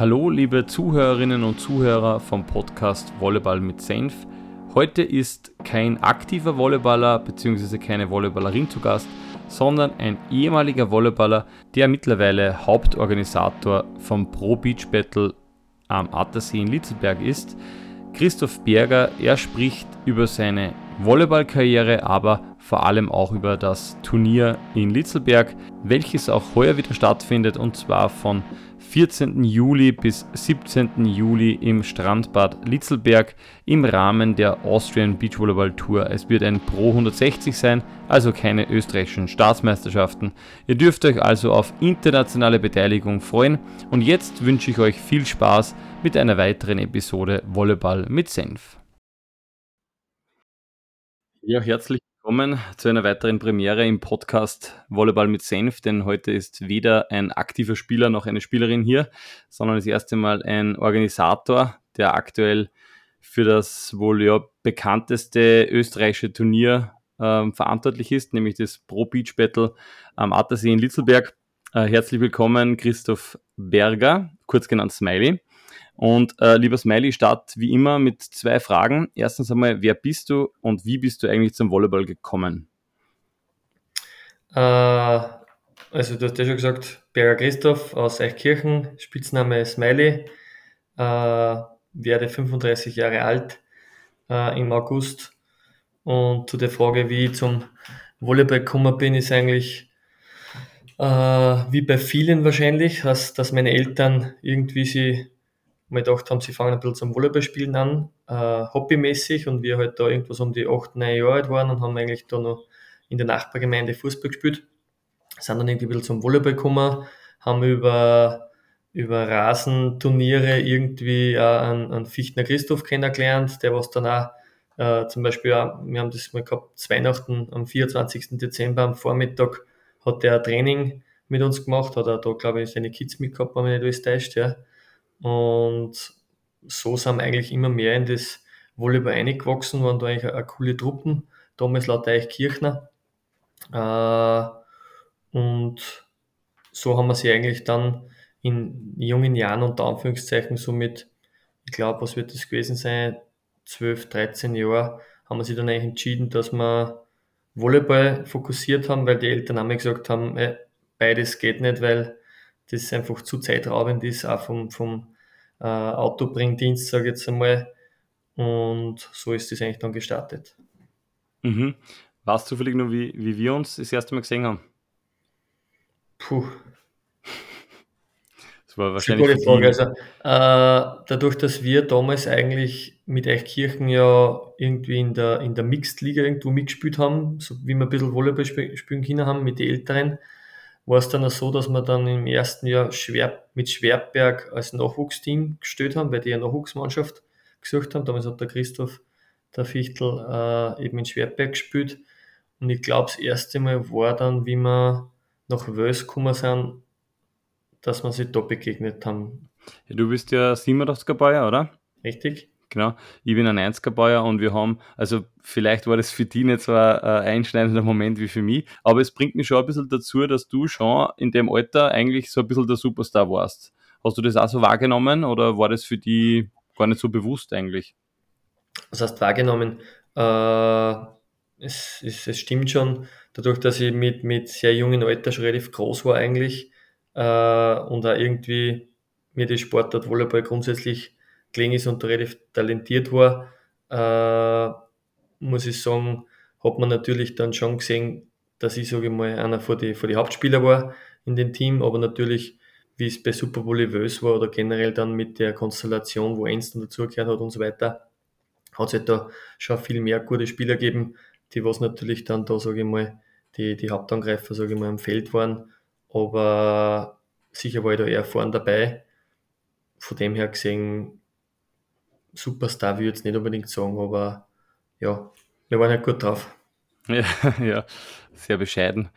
Hallo, liebe Zuhörerinnen und Zuhörer vom Podcast Volleyball mit Senf. Heute ist kein aktiver Volleyballer bzw. keine Volleyballerin zu Gast, sondern ein ehemaliger Volleyballer, der mittlerweile Hauptorganisator vom Pro Beach Battle am Attersee in Litzelberg ist. Christoph Berger, er spricht über seine Volleyballkarriere, aber vor allem auch über das Turnier in Litzelberg, welches auch heuer wieder stattfindet und zwar von 14. Juli bis 17. Juli im Strandbad Litzelberg im Rahmen der Austrian Beachvolleyball Tour. Es wird ein Pro 160 sein, also keine österreichischen Staatsmeisterschaften. Ihr dürft euch also auf internationale Beteiligung freuen und jetzt wünsche ich euch viel Spaß mit einer weiteren Episode Volleyball mit Senf. Ja, herzlich willkommen zu einer weiteren Premiere im Podcast Volleyball mit Senf, denn heute ist weder ein aktiver Spieler noch eine Spielerin hier, sondern das erste Mal ein Organisator, der aktuell für das wohl ja bekannteste österreichische Turnier äh, verantwortlich ist, nämlich das Pro Beach Battle am Attersee in Litzelberg. Äh, herzlich willkommen, Christoph Berger, kurz genannt Smiley. Und äh, lieber Smiley, start wie immer mit zwei Fragen. Erstens einmal, wer bist du und wie bist du eigentlich zum Volleyball gekommen? Äh, also du hast ja schon gesagt, Berger Christoph aus Eichkirchen, Spitzname Smiley, äh, werde 35 Jahre alt äh, im August. Und zu der Frage, wie ich zum Volleyball gekommen bin, ist eigentlich äh, wie bei vielen wahrscheinlich, dass, dass meine Eltern irgendwie sie mal gedacht haben, sie fangen ein bisschen zum Volleyballspielen an, äh, hobbymäßig und wir halt da irgendwas um die 8, 9 Jahre alt waren und haben eigentlich da noch in der Nachbargemeinde Fußball gespielt. Sind dann irgendwie ein bisschen zum Volleyball gekommen, haben über, über Rasenturniere irgendwie äh, einen, einen Fichtner Christoph kennengelernt, der was dann auch äh, zum Beispiel, auch, wir haben das mal gehabt, Weihnachten am 24. Dezember am Vormittag hat der ein Training mit uns gemacht, hat er da, glaube ich, seine Kids mitgehabt, wenn mich nicht alles täuscht, ja. Und so sind wir eigentlich immer mehr in das Volleyball eingewachsen, waren da eigentlich eine, eine coole Truppen, damals laut Eichkirchner. Äh, und so haben wir sie eigentlich dann in jungen Jahren unter Anführungszeichen so mit, ich glaube, was wird das gewesen sein, 12, 13 Jahre, haben wir sich dann eigentlich entschieden, dass wir Volleyball fokussiert haben, weil die Eltern haben gesagt haben, ey, beides geht nicht, weil das einfach zu zeitraubend ist, auch vom, vom äh, Autobringdienst, sage ich jetzt einmal. Und so ist das eigentlich dann gestartet. Mhm. Warst du zufällig nur, wie, wie wir uns das erste Mal gesehen haben? Puh. Das war wahrscheinlich. Das gute Frage. Also, äh, dadurch, dass wir damals eigentlich mit Eichkirchen ja irgendwie in der, in der Mixed-Liga irgendwo mitgespielt haben, so wie wir ein bisschen Volleyball spielen können haben mit den Älteren, war es dann auch so, dass wir dann im ersten Jahr Schwer, mit Schwerberg als Nachwuchsteam gestellt haben, weil die eine Nachwuchsmannschaft gesucht haben. Damals hat der Christoph, der Fichtel, äh, eben in Schwerberg gespielt. Und ich glaube, das erste Mal war dann, wie wir nach Wels gekommen sind, dass wir sich da begegnet haben. Ja, du bist ja 87er Bayer, oder? Richtig. Genau, ich bin ein 90er-Bauer und wir haben, also vielleicht war das für die nicht so ein einschneidender Moment wie für mich, aber es bringt mich schon ein bisschen dazu, dass du schon in dem Alter eigentlich so ein bisschen der Superstar warst. Hast du das auch so wahrgenommen oder war das für die gar nicht so bewusst eigentlich? Was heißt wahrgenommen? Äh, es, es, es, stimmt schon, dadurch, dass ich mit, mit sehr jungen Alter schon relativ groß war eigentlich äh, und auch irgendwie mir die Sportart Volleyball grundsätzlich gelegen ist und relativ talentiert war, äh, muss ich sagen, hat man natürlich dann schon gesehen, dass ich, sage ich mal, einer von die, von die Hauptspieler war in dem Team, aber natürlich, wie es bei Super Volleyball war oder generell dann mit der Konstellation, wo Enston dazugehört hat und so weiter, hat es halt da schon viel mehr gute Spieler gegeben, die was natürlich dann da, sage ich mal, die, die Hauptangreifer, sage ich mal, im Feld waren, aber sicher war ich da eher vorn dabei. Von dem her gesehen Superstar will ich jetzt nicht unbedingt sagen, aber ja, wir waren ja gut drauf. Ja, ja sehr bescheiden.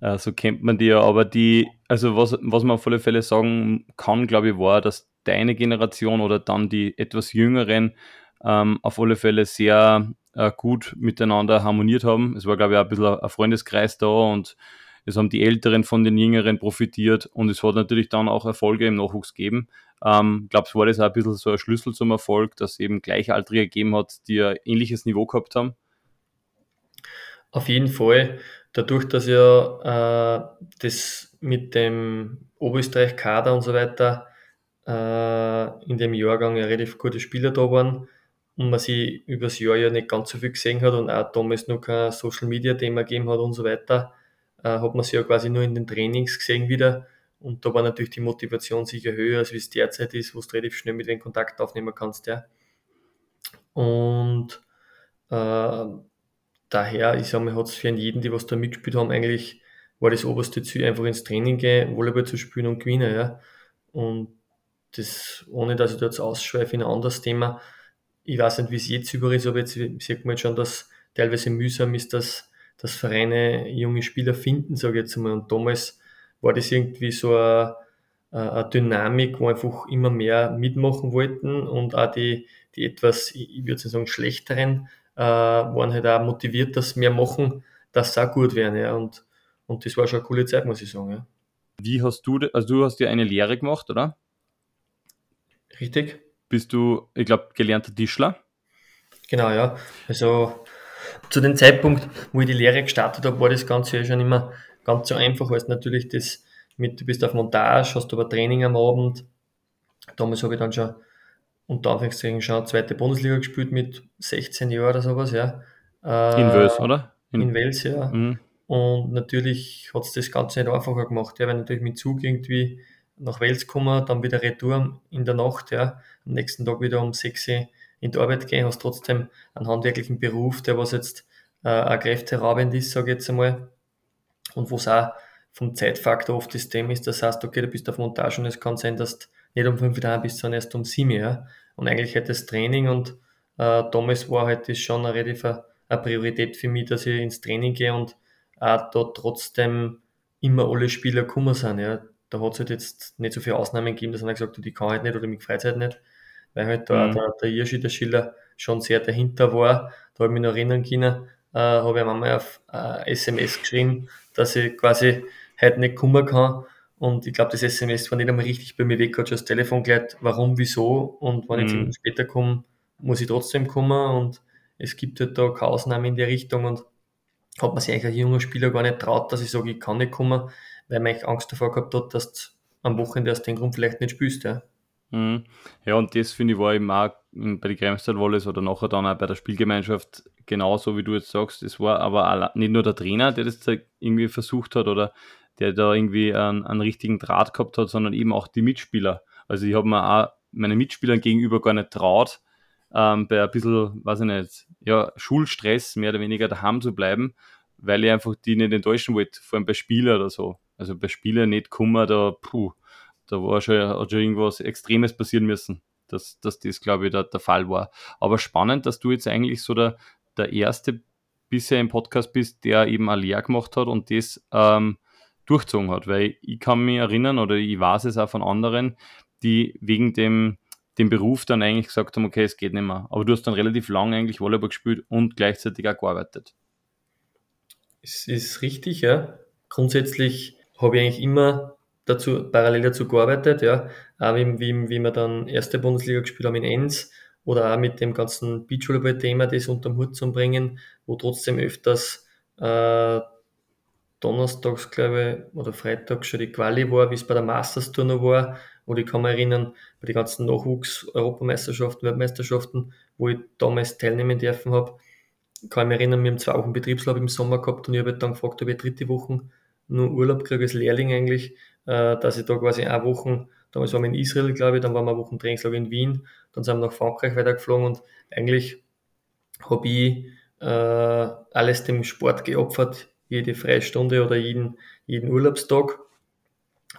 Äh, so kennt man die ja, aber die, also was, was man auf alle Fälle sagen kann, glaube ich, war, dass deine Generation oder dann die etwas jüngeren ähm, auf alle Fälle sehr äh, gut miteinander harmoniert haben. Es war, glaube ich, auch ein bisschen ein Freundeskreis da und es haben die Älteren von den Jüngeren profitiert und es hat natürlich dann auch Erfolge im Nachwuchs gegeben. Ähm, glaubst du, war das auch ein bisschen so ein Schlüssel zum Erfolg, dass eben Gleichaltrige gegeben hat, die ein ähnliches Niveau gehabt haben? Auf jeden Fall. Dadurch, dass ja äh, das mit dem Oberösterreich-Kader und so weiter äh, in dem Jahrgang ja relativ gute Spieler da waren und man sie übers Jahr ja nicht ganz so viel gesehen hat und auch damals noch kein Social-Media-Thema gegeben hat und so weiter, äh, hat man sie ja quasi nur in den Trainings gesehen wieder. Und da war natürlich die Motivation sicher höher, als wie es derzeit ist, wo du relativ schnell mit den Kontakt aufnehmen kannst. Ja. Und äh, daher, ich sage mal, hat es für jeden, die was da mitgespielt haben, eigentlich war das oberste Ziel, einfach ins Training gehen, Volleyball zu spielen und gewinnen. Ja. Und das, ohne dass ich da jetzt ausschweife in ein anderes Thema, ich weiß nicht, wie es jetzt über ist, aber jetzt sieht man jetzt schon, dass teilweise mühsam ist, dass, dass Vereine junge Spieler finden, sage ich jetzt mal. Und damals war das irgendwie so eine, eine Dynamik, wo einfach immer mehr mitmachen wollten und auch die, die etwas, ich würde sagen, schlechteren äh, waren halt auch motiviert, dass mehr machen, dass es auch gut werden. Ja. Und, und das war schon eine coole Zeit, muss ich sagen. Ja. Wie hast du, also du hast ja eine Lehre gemacht, oder? Richtig. Bist du, ich glaube, gelernter Tischler? Genau, ja. Also zu dem Zeitpunkt, wo ich die Lehre gestartet habe, war das Ganze ja schon immer ganz so einfach, weil es natürlich das mit, du bist auf Montage, hast aber Training am Abend. Damals habe ich dann schon unter Anführungszeichen schon zweite Bundesliga gespielt mit 16 Jahren oder sowas, ja. Äh, in Wels, oder? In, in Wels, ja. Mhm. Und natürlich hat es das Ganze nicht einfacher gemacht, ja, weil natürlich mit Zug irgendwie nach Wels kommen, dann wieder Retour in der Nacht, ja, am nächsten Tag wieder um 6 Uhr in die Arbeit gehen, hast trotzdem einen handwerklichen Beruf, der was jetzt äh, ein kräfteraubend ist, sage ich jetzt einmal, und wo es auch vom Zeitfaktor oft das Thema ist, das heißt, okay, du bist auf Montage und es kann sein, dass du nicht um 5 Uhr bist, sondern erst um 7 Uhr, ja. und eigentlich hätte das Training und äh, damals war halt das schon eine relativ eine Priorität für mich, dass ich ins Training gehe und auch da trotzdem immer alle Spieler gekommen sind, ja da hat es halt jetzt nicht so viele Ausnahmen gegeben, dass einer gesagt hat, die kann halt nicht oder mich freut halt nicht, weil halt da mhm. der, der Irschi, der Schiller, schon sehr dahinter war. Da habe ich mich noch erinnern können, äh, habe ich einmal auf äh, SMS geschrieben, dass ich quasi heute nicht kommen kann. Und ich glaube, das SMS war nicht einmal richtig bei mir weg, hat schon das Telefon gleich, warum, wieso. Und wenn mhm. ich später komme, muss ich trotzdem kommen. Und es gibt halt da keine Ausnahmen in die Richtung. Und hat man sich eigentlich als junger Spieler gar nicht traut, dass ich sage, ich kann nicht kommen, weil man Angst davor gehabt hat, dass du am Wochenende aus dem Grund vielleicht nicht spielst. Ja, mhm. ja und das finde ich war eben auch bei den Kremstal Wallis oder nachher dann auch bei der Spielgemeinschaft genauso, wie du jetzt sagst. Es war aber nicht nur der Trainer, der das irgendwie versucht hat oder der da irgendwie einen, einen richtigen Draht gehabt hat, sondern eben auch die Mitspieler. Also ich habe mir auch meinen Mitspielern gegenüber gar nicht traut, ähm, bei ein bisschen, weiß ich nicht, ja, Schulstress mehr oder weniger daheim zu bleiben, weil ich einfach die nicht enttäuschen wollte, vor allem bei Spielern oder so. Also bei Spielern nicht kommen, da, puh, da war schon, hat schon irgendwas Extremes passieren müssen, dass, dass das, glaube ich, der, der Fall war. Aber spannend, dass du jetzt eigentlich so der, der erste bisher im Podcast bist, der eben eine Lehre gemacht hat und das ähm, durchzogen hat. Weil ich kann mich erinnern oder ich weiß es auch von anderen, die wegen dem, dem Beruf dann eigentlich gesagt haben, okay, es geht nicht mehr. Aber du hast dann relativ lang eigentlich Volleyball gespielt und gleichzeitig auch gearbeitet. Es ist richtig, ja. Grundsätzlich habe ich eigentlich immer dazu, parallel dazu gearbeitet, ja. Auch wie, wie, wie wir dann erste Bundesliga gespielt haben in Enns oder auch mit dem ganzen Beachvolleyball-Thema das unterm Hut zu bringen, wo trotzdem öfters äh, donnerstags, glaube ich, oder freitags schon die Quali war, wie es bei der Masters-Tour noch war. Oder ich kann mich erinnern, bei den ganzen Nachwuchs-Europameisterschaften, Weltmeisterschaften, wo ich damals teilnehmen dürfen habe, kann ich mich erinnern, wir haben zwei Wochen Betriebslaub im Sommer gehabt und ich habe dann gefragt, ob ich dritte Woche nur Urlaub kriege als Lehrling eigentlich, dass ich da quasi eine Woche, damals waren wir in Israel, glaube ich, dann waren wir eine Woche Trainingslager in Wien, dann sind wir nach Frankreich weitergeflogen und eigentlich habe ich äh, alles dem Sport geopfert, jede Freistunde oder jeden, jeden Urlaubstag,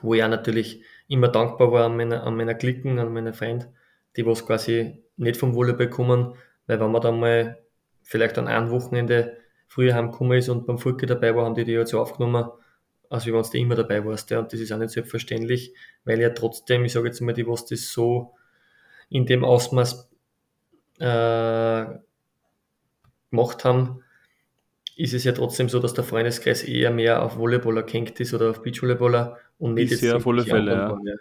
wo ich auch natürlich immer dankbar war an meiner, an meiner Klicken, an meiner Freund, die was quasi nicht vom Volleyball kommen, weil wenn man dann mal vielleicht an einem Wochenende früher heimgekommen ist und beim Furke dabei war, haben die die ja so aufgenommen, als wie wenn du immer dabei warst. Ja. Und das ist auch nicht selbstverständlich, weil ja trotzdem, ich sage jetzt mal, die, was das so in dem Ausmaß äh, gemacht haben, ist es ja trotzdem so, dass der Freundeskreis eher mehr auf Volleyballer kennt ist oder auf Beachvolleyballer und nicht ist jetzt auf alle Fälle, ja. ja.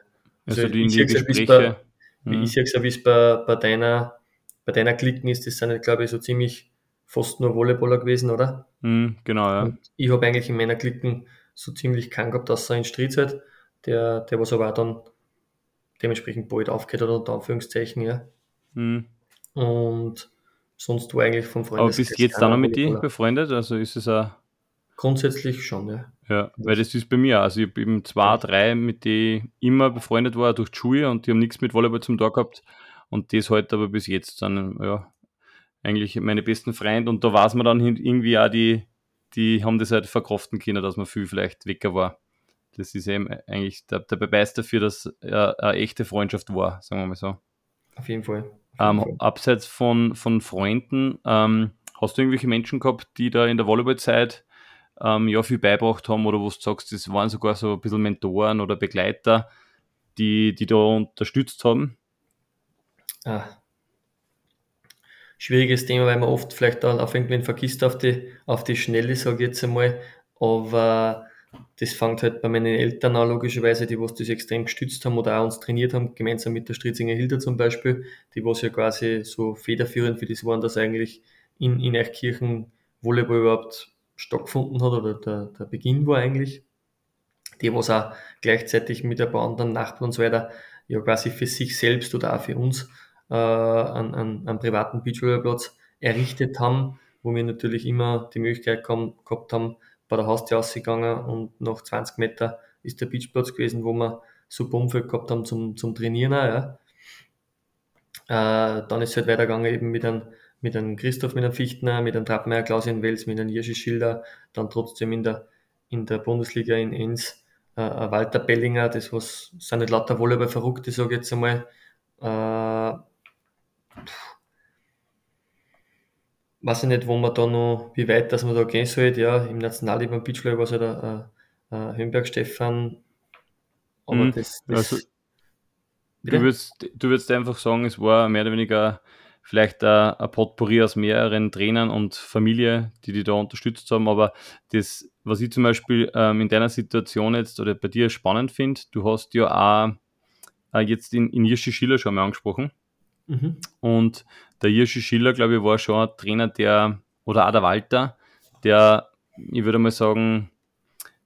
Also, Also die in die Gespräche. bei, wie Mhm. ich ja, wie es bei, bei deiner, bei deiner Klicken ist, das sind ja, glaube ich, so ziemlich fast nur Volleyballer gewesen, oder? Mhm, genau, ja. Und ich habe eigentlich in meiner Klicken so ziemlich keinen gehabt, außer in Striz halt, der, der was aber auch dann dementsprechend bald aufgehört hat, unter Anführungszeichen, ja. Mhm. Und sonst war eigentlich vom Aber Freundeskreis bist du jetzt dann noch mit dir befreundet? Also ist es ein, Grundsätzlich schon, ja. ja, weil das ist bei mir auch. Also ich habe eben zwei, drei, mit denen immer befreundet war durch die Schule und die haben nichts mit Volleyball zum Tag gehabt. Und das halt aber bis jetzt dann, ja, eigentlich meine besten Freunde. Und da weiß man dann hin- irgendwie auch, die, die haben das halt verkraften können, dass man viel vielleicht wecker war. Das ist eben eigentlich der, der Beweis dafür, dass er eine echte Freundschaft war, sagen wir mal so. Auf jeden Fall. Auf jeden Ähm, abseits von, von Freunden, ähm, hast du irgendwelche Menschen gehabt, die da in der Volleyballzeit ähm, ja viel beibracht haben oder wo du sagst, das waren sogar so ein bisschen Mentoren oder Begleiter, die, die da unterstützt haben? Ah. Schwieriges Thema, weil man oft vielleicht dann auf irgendwen vergisst auf die, auf die Schnelle, sage ich jetzt einmal. Aber das fängt halt bei meinen Eltern an, logischerweise, die was das extrem gestützt haben oder auch uns trainiert haben, gemeinsam mit der Stritzinger Hilda zum Beispiel, die was ja quasi so federführend für das waren, dass eigentlich in, in Eichkirchen Volleyball überhaupt stattgefunden hat oder der, der Beginn war eigentlich. Die was auch gleichzeitig mit ein paar anderen Nachbarn und so weiter ja quasi für sich selbst oder auch für uns äh, einen, einen, einen privaten Beachvolleyballplatz errichtet haben, wo wir natürlich immer die Möglichkeit kam, gehabt haben, bei der Haustür ausgegangen und nach 20 Meter ist der Beachplatz gewesen, wo wir super Umfeld gehabt haben zum, zum Trainieren. Ja. Äh, dann ist es halt weitergegangen eben mit einem, mit einem Christoph, mit einem Fichtner, mit einem Trappmeier, Klaus-Jan Wels, mit einem Jirschi Schilder, dann trotzdem in der, in der Bundesliga in Enns äh, ein Walter Bellinger, das was, sind nicht lauter Volleyball Verrückte, sage ich jetzt einmal. Äh, weiß ich nicht, wo man da noch, wie weit, dass man da gehen sollte. Ja, im Nationalteam beim Beachvolleyball war es halt ein, ein Höhenberg Stefan. Aber Mhm. das, das Also, Du würdest, du würdest einfach sagen, es war mehr oder weniger vielleicht ein, ein Potpourri aus mehreren Trainern und Familie, die die da unterstützt haben. Aber das, was ich zum Beispiel ähm, in deiner Situation jetzt oder bei dir spannend finde, du hast ja auch äh, jetzt in, in Jirschi Schiller schon mal angesprochen. Mhm. Und der Jirschi Schiller, glaube ich, war schon ein Trainer, der, oder auch der Walter, der, ich würde mal sagen,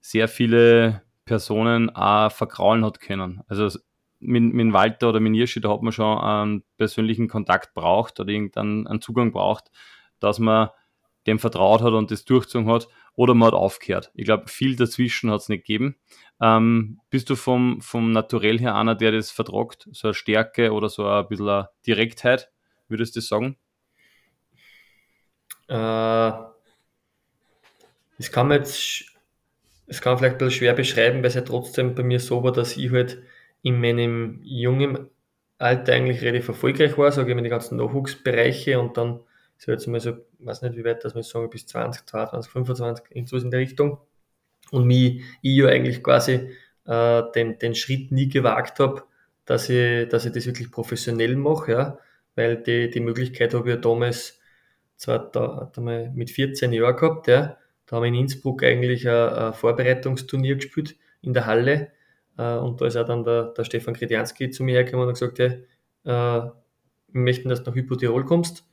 sehr viele Personen auch verkraulen hat können. Also mit, mit Walter oder mit Hirschi, da hat man schon einen persönlichen Kontakt braucht oder irgendeinen einen Zugang braucht, dass man dem vertraut hat und das durchgezogen hat oder man hat aufgehört. Ich glaube, viel dazwischen hat es nicht gegeben. Ähm, bist du vom, vom Naturell her einer, der das vertragt? So eine Stärke oder so ein bisschen eine Direktheit, würdest du das sagen? Äh, das kann man jetzt, das kann vielleicht ein bisschen schwer beschreiben, weil es ja trotzdem bei mir so war, dass ich halt in meinem jungen Alter eigentlich relativ erfolgreich war, sage ich mal, die ganzen Nachwuchsbereiche und dann so jetzt mal so, weiß nicht wie weit, dass wir sagen, bis 20, 22, 25, irgendwas in der Richtung. Und mich, ich ja eigentlich quasi äh, den, den Schritt nie gewagt habe, dass ich, dass ich das wirklich professionell mache, ja, weil die, die Möglichkeit habe ich ja damals zwar mit 14 Jahren gehabt, ja. Da haben wir in Innsbruck eigentlich ein, ein Vorbereitungsturnier gespielt in der Halle. Äh, und da ist auch dann der, der Stefan Kredianski zu mir hergekommen und gesagt, hey, äh, wir möchten, dass du nach Hypotirol kommst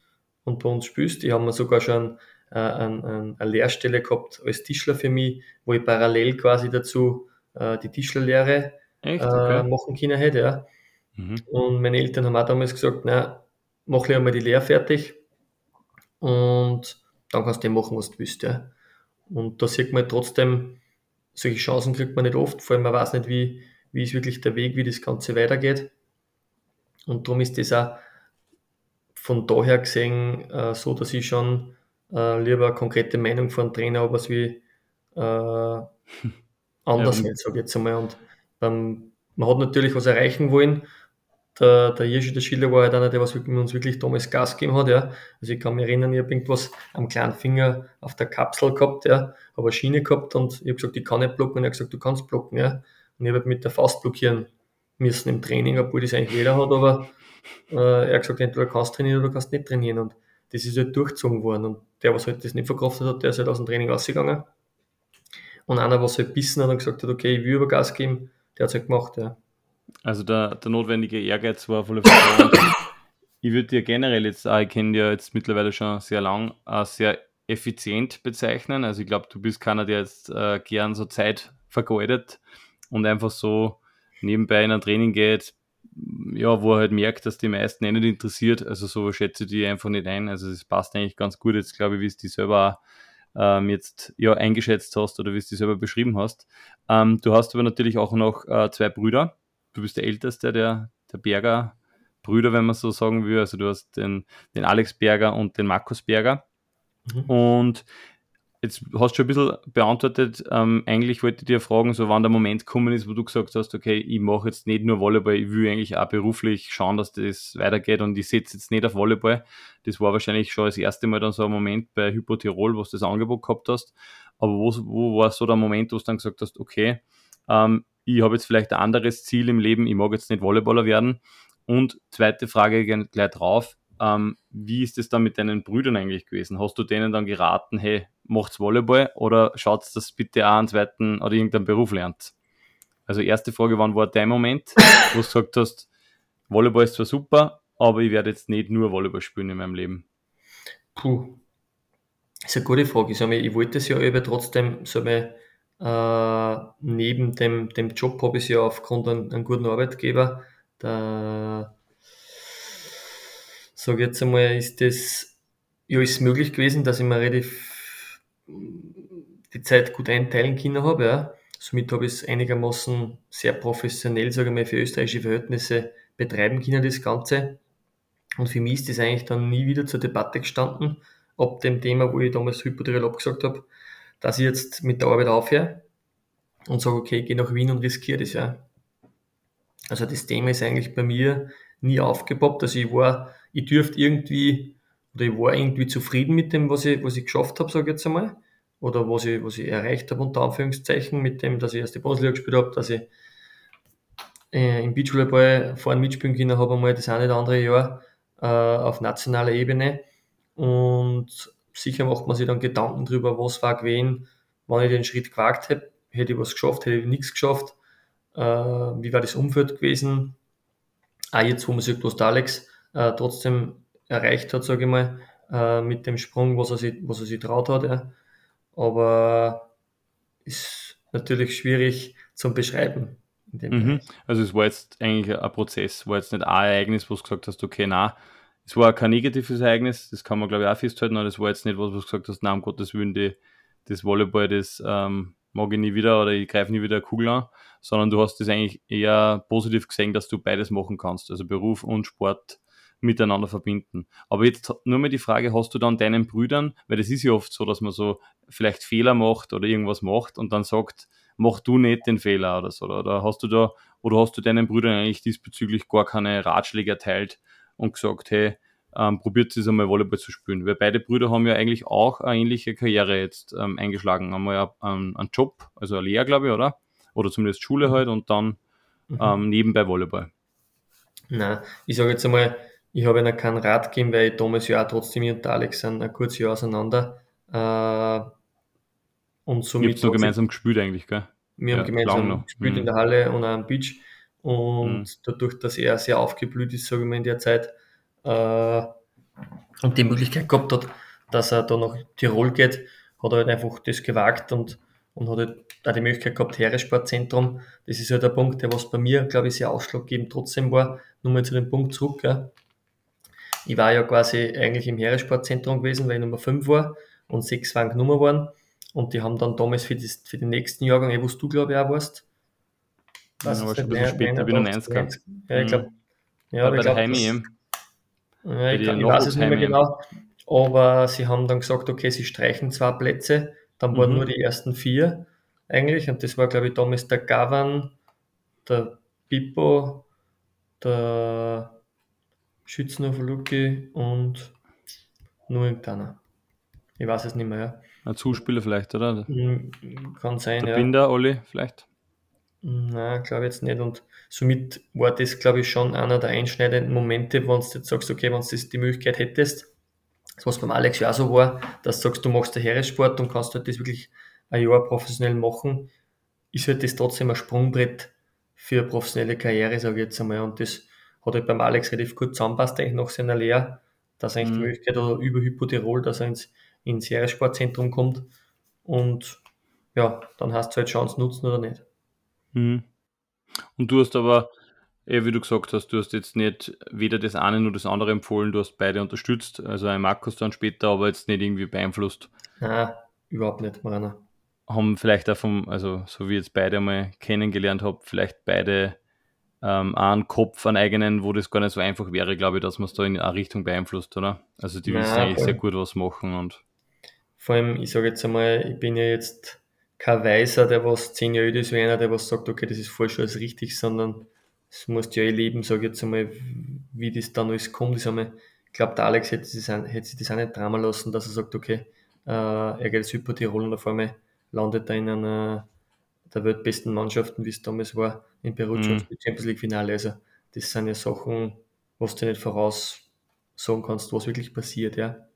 und bei uns spielst. Ich habe mir sogar schon äh, ein, ein, eine Lehrstelle gehabt als Tischler für mich, wo ich parallel quasi dazu äh, die Tischlerlehre Echt? äh, Okay. machen können hätte. Ja. Mhm. Und meine Eltern haben auch damals gesagt, na, mach lieber mal die Lehre fertig und dann kannst du machen, was du willst. Ja. Und da sieht man trotzdem, solche Chancen kriegt man nicht oft, vor allem man weiß nicht, wie, wie ist wirklich der Weg, wie das Ganze weitergeht. Und darum ist das auch von daher gesehen äh, so, dass ich schon äh, lieber eine konkrete Meinung von einem Trainer habe, als wie äh, anders Ja, halt, sage ich jetzt einmal. Und ähm, man hat natürlich was erreichen wollen. Der, der Hirschi, der Schiller war halt einer, der was uns wirklich damals Gas gegeben hat, ja. Also ich kann mich erinnern, ich habe irgendwas am kleinen Finger auf der Kapsel gehabt, ja, habe eine Schiene gehabt und ich habe gesagt, ich kann nicht blocken und er hat gesagt, du kannst blocken, ja. Und ich habe halt mit der Faust blockieren müssen im Training, obwohl das eigentlich jeder hat, aber er hat gesagt, entweder du kannst trainieren oder kannst nicht trainieren und das ist halt durchgezogen worden und der, was halt das nicht verkraftet hat, der ist halt aus dem Training rausgegangen und einer, was halt bissen hat und gesagt hat, okay, ich will über Gas geben, der hat es halt gemacht, ja. Also der, der notwendige Ehrgeiz war voll Ich würde dir generell jetzt, ich kenne dir jetzt mittlerweile schon sehr lang, äh, sehr effizient bezeichnen. Also ich glaube, du bist keiner, der jetzt äh, gern so Zeit vergeudet und einfach so nebenbei in ein Training geht, ja, wo er halt merkt, dass die meisten eh nicht interessiert. Also so schätze ich die einfach nicht ein. Also es passt eigentlich ganz gut jetzt, glaube ich, wie es die selber ähm, jetzt ja eingeschätzt hast oder wie es die selber beschrieben hast. Ähm, du hast aber natürlich auch noch äh, zwei Brüder. Du bist der Älteste der, der Berger Brüder, wenn man so sagen will. Also du hast den, den Alex Berger und den Markus Berger. Mhm. Und jetzt hast du schon ein bisschen beantwortet. Ähm, eigentlich wollte ich dir fragen, so wann der Moment gekommen ist, wo du gesagt hast, okay, ich mache jetzt nicht nur Volleyball, ich will eigentlich auch beruflich schauen, dass das weitergeht und ich setze jetzt nicht auf Volleyball. Das war wahrscheinlich schon das erste Mal dann so ein Moment bei Hypo Tirol, wo du das Angebot gehabt hast. Aber wo, wo war so der Moment, wo du dann gesagt hast, okay, ähm, ich habe jetzt vielleicht ein anderes Ziel im Leben, ich mag jetzt nicht Volleyballer werden. Und zweite Frage gleich drauf, ähm, wie ist es dann mit deinen Brüdern eigentlich gewesen? Hast du denen dann geraten, hey, macht's Volleyball oder schaut das bitte auch einen zweiten oder irgendeinen Beruf lernt? Also erste Frage, wann war dein Moment, wo du gesagt hast, Volleyball ist zwar super, aber ich werde jetzt nicht nur Volleyball spielen in meinem Leben? Puh, das ist eine gute Frage. Ich, ich wollte es ja aber trotzdem, so mal, äh, neben dem, dem Job habe ich es ja aufgrund an einem guten Arbeitgeber, der sage jetzt einmal, ist das, ja, ist möglich gewesen, dass ich mir relativ die Zeit gut einteilen können habe, ja. Somit habe ich es einigermaßen sehr professionell, sage ich mal, für österreichische Verhältnisse betreiben können, das Ganze. Und für mich ist das eigentlich dann nie wieder zur Debatte gestanden, ab dem Thema, wo ich damals Hypothetical abgesagt habe, dass ich jetzt mit der Arbeit aufhöre und sage, okay, ich gehe nach Wien und riskiere das, ja. Also das Thema ist eigentlich bei mir nie aufgepoppt. Also ich war ich dürfte irgendwie, oder ich war irgendwie zufrieden mit dem, was ich, was ich geschafft habe, sage ich jetzt einmal. Oder was ich, was ich erreicht habe, unter Anführungszeichen, mit dem, dass ich erst die Bundesliga gespielt habe, dass ich äh, im Beachvolleyball vorhin mitspielen können habe, einmal das eine oder andere Jahr äh, auf nationaler Ebene. Und sicher macht man sich dann Gedanken darüber, was war gewesen, wenn ich den Schritt gewagt hätte, hätte ich was geschafft, hätte ich nichts geschafft, äh, wie war das Umfeld gewesen. Auch jetzt, wo man sagt, was der Alex äh, trotzdem erreicht hat, sage ich mal, äh, mit dem Sprung, was er sich, was er sich traut hat. Ja. Aber ist natürlich schwierig zum Beschreiben. Mhm. Also es war jetzt eigentlich ein Prozess, war jetzt nicht ein Ereignis, wo du gesagt hast, okay, na, es war kein negatives Ereignis, das kann man glaube ich auch festhalten, aber es war jetzt nicht was, wo du gesagt hast, na, um Gottes Willen, die, das Volleyball, das ähm, mag ich nie wieder oder ich greife nie wieder eine Kugel an, sondern du hast das eigentlich eher positiv gesehen, dass du beides machen kannst, also Beruf und Sport miteinander verbinden. Aber jetzt nur mal die Frage, hast du dann deinen Brüdern, weil das ist ja oft so, dass man so vielleicht Fehler macht oder irgendwas macht und dann sagt, mach du nicht den Fehler oder so. Oder hast du da, oder hast du deinen Brüdern eigentlich diesbezüglich gar keine Ratschläge erteilt und gesagt, hey, ähm, probiert es einmal Volleyball zu spielen. Weil beide Brüder haben ja eigentlich auch eine ähnliche Karriere jetzt ähm, eingeschlagen. Einmal ja, ähm, einen Job, also eine Lehre, glaube ich, oder? Oder zumindest Schule halt und dann mhm. ähm, nebenbei Volleyball. Na, ich sage jetzt einmal, ich habe ihnen keinen Rat gegeben, weil ich damals ja auch trotzdem mit Alex sind ein kurzes Jahr auseinander. Äh, und somit. Ihr habt so gemeinsam gespielt eigentlich, gell? Wir ja, haben gemeinsam gespielt mhm. in der Halle und auch am Beach. Und mhm. dadurch, dass er sehr aufgeblüht ist, sage ich mal, in der Zeit, äh, und die Möglichkeit gehabt hat, dass er da nach Tirol geht, hat er halt einfach das gewagt und, und hat halt auch die Möglichkeit gehabt, Heeressportzentrum. Das ist halt der Punkt, der was bei mir, glaube ich, sehr ausschlaggebend trotzdem war. Nur mal zu dem Punkt zurück. Ja. Ich war ja quasi eigentlich im Heeressportzentrum gewesen, weil ich Nummer 5 war und 6 waren genommen worden. Und die haben dann damals für, das, für den nächsten Jahrgang, eh, was du glaube ich auch warst. Was ja, aber schon ein bisschen später, bin 90 Ja, ich glaube. Mhm. Ja, bei ich glaub, der Heim ja, ich, kann, ich weiß es nicht mehr genau. Aber sie haben dann gesagt, okay, sie streichen zwei Plätze, dann waren mhm. nur die ersten vier eigentlich. Und das war, glaube ich, damals der Gavan, der Pippo, der Schützenhofer Luki und nur irgendeiner. Ich weiß es nicht mehr. Ja. Ein Zuspieler vielleicht, oder? Hm, kann sein, der ja. Binder, Olli, vielleicht? Nein, glaube ich jetzt nicht. Und somit war das, glaube ich, schon einer der einschneidenden Momente, wenn du jetzt sagst, okay, wenn du die Möglichkeit hättest, was beim Alex ja auch so war, dass du sagst, du machst den Heeressport und kannst halt das wirklich ein Jahr professionell machen, ist halt das trotzdem ein Sprungbrett für eine professionelle Karriere, sage ich jetzt einmal. Und das hat halt beim Alex relativ gut zusammenpasst, eigentlich nach seiner Lehre, dass er eigentlich mhm. die Möglichkeit hat, über Hypotirol, dass er ins, ins Heeressportzentrum kommt. Und ja, dann hast du halt Chance nutzen oder nicht. Mhm. Und du hast aber, eh, wie du gesagt hast, du hast jetzt nicht weder das eine noch das andere empfohlen, du hast beide unterstützt, also ein Markus dann später, aber jetzt nicht irgendwie beeinflusst. Nein, überhaupt nicht, Marana. Haben vielleicht auch vom, also so wie ich jetzt beide mal kennengelernt habe, vielleicht beide ähm, einen Kopf, einen eigenen, wo das gar nicht so einfach wäre, glaube ich, dass man es da in eine Richtung beeinflusst, oder? Also die wissen eigentlich sehr gut was machen und. Vor allem, ich sage jetzt einmal, ich bin ja jetzt kein Weiser, der was zehn Jahre ist, wie einer, der was sagt, okay, das ist falsch als richtig, sondern es musst ja erleben, sage ich jetzt einmal, wie das dann alles kommt. Ich, ich glaube, der Alex hätte, sich das, hätte sich das auch nicht dramen lassen, dass er sagt, okay, äh, er geht jetzt Hyper Tirol und auf einmal landet er in einer der weltbesten Mannschaften, wie es damals war, in Perugia mhm. Champions League Finale. Also, das sind ja Sachen, was du nicht voraus sagen kannst, was wirklich passiert, ja.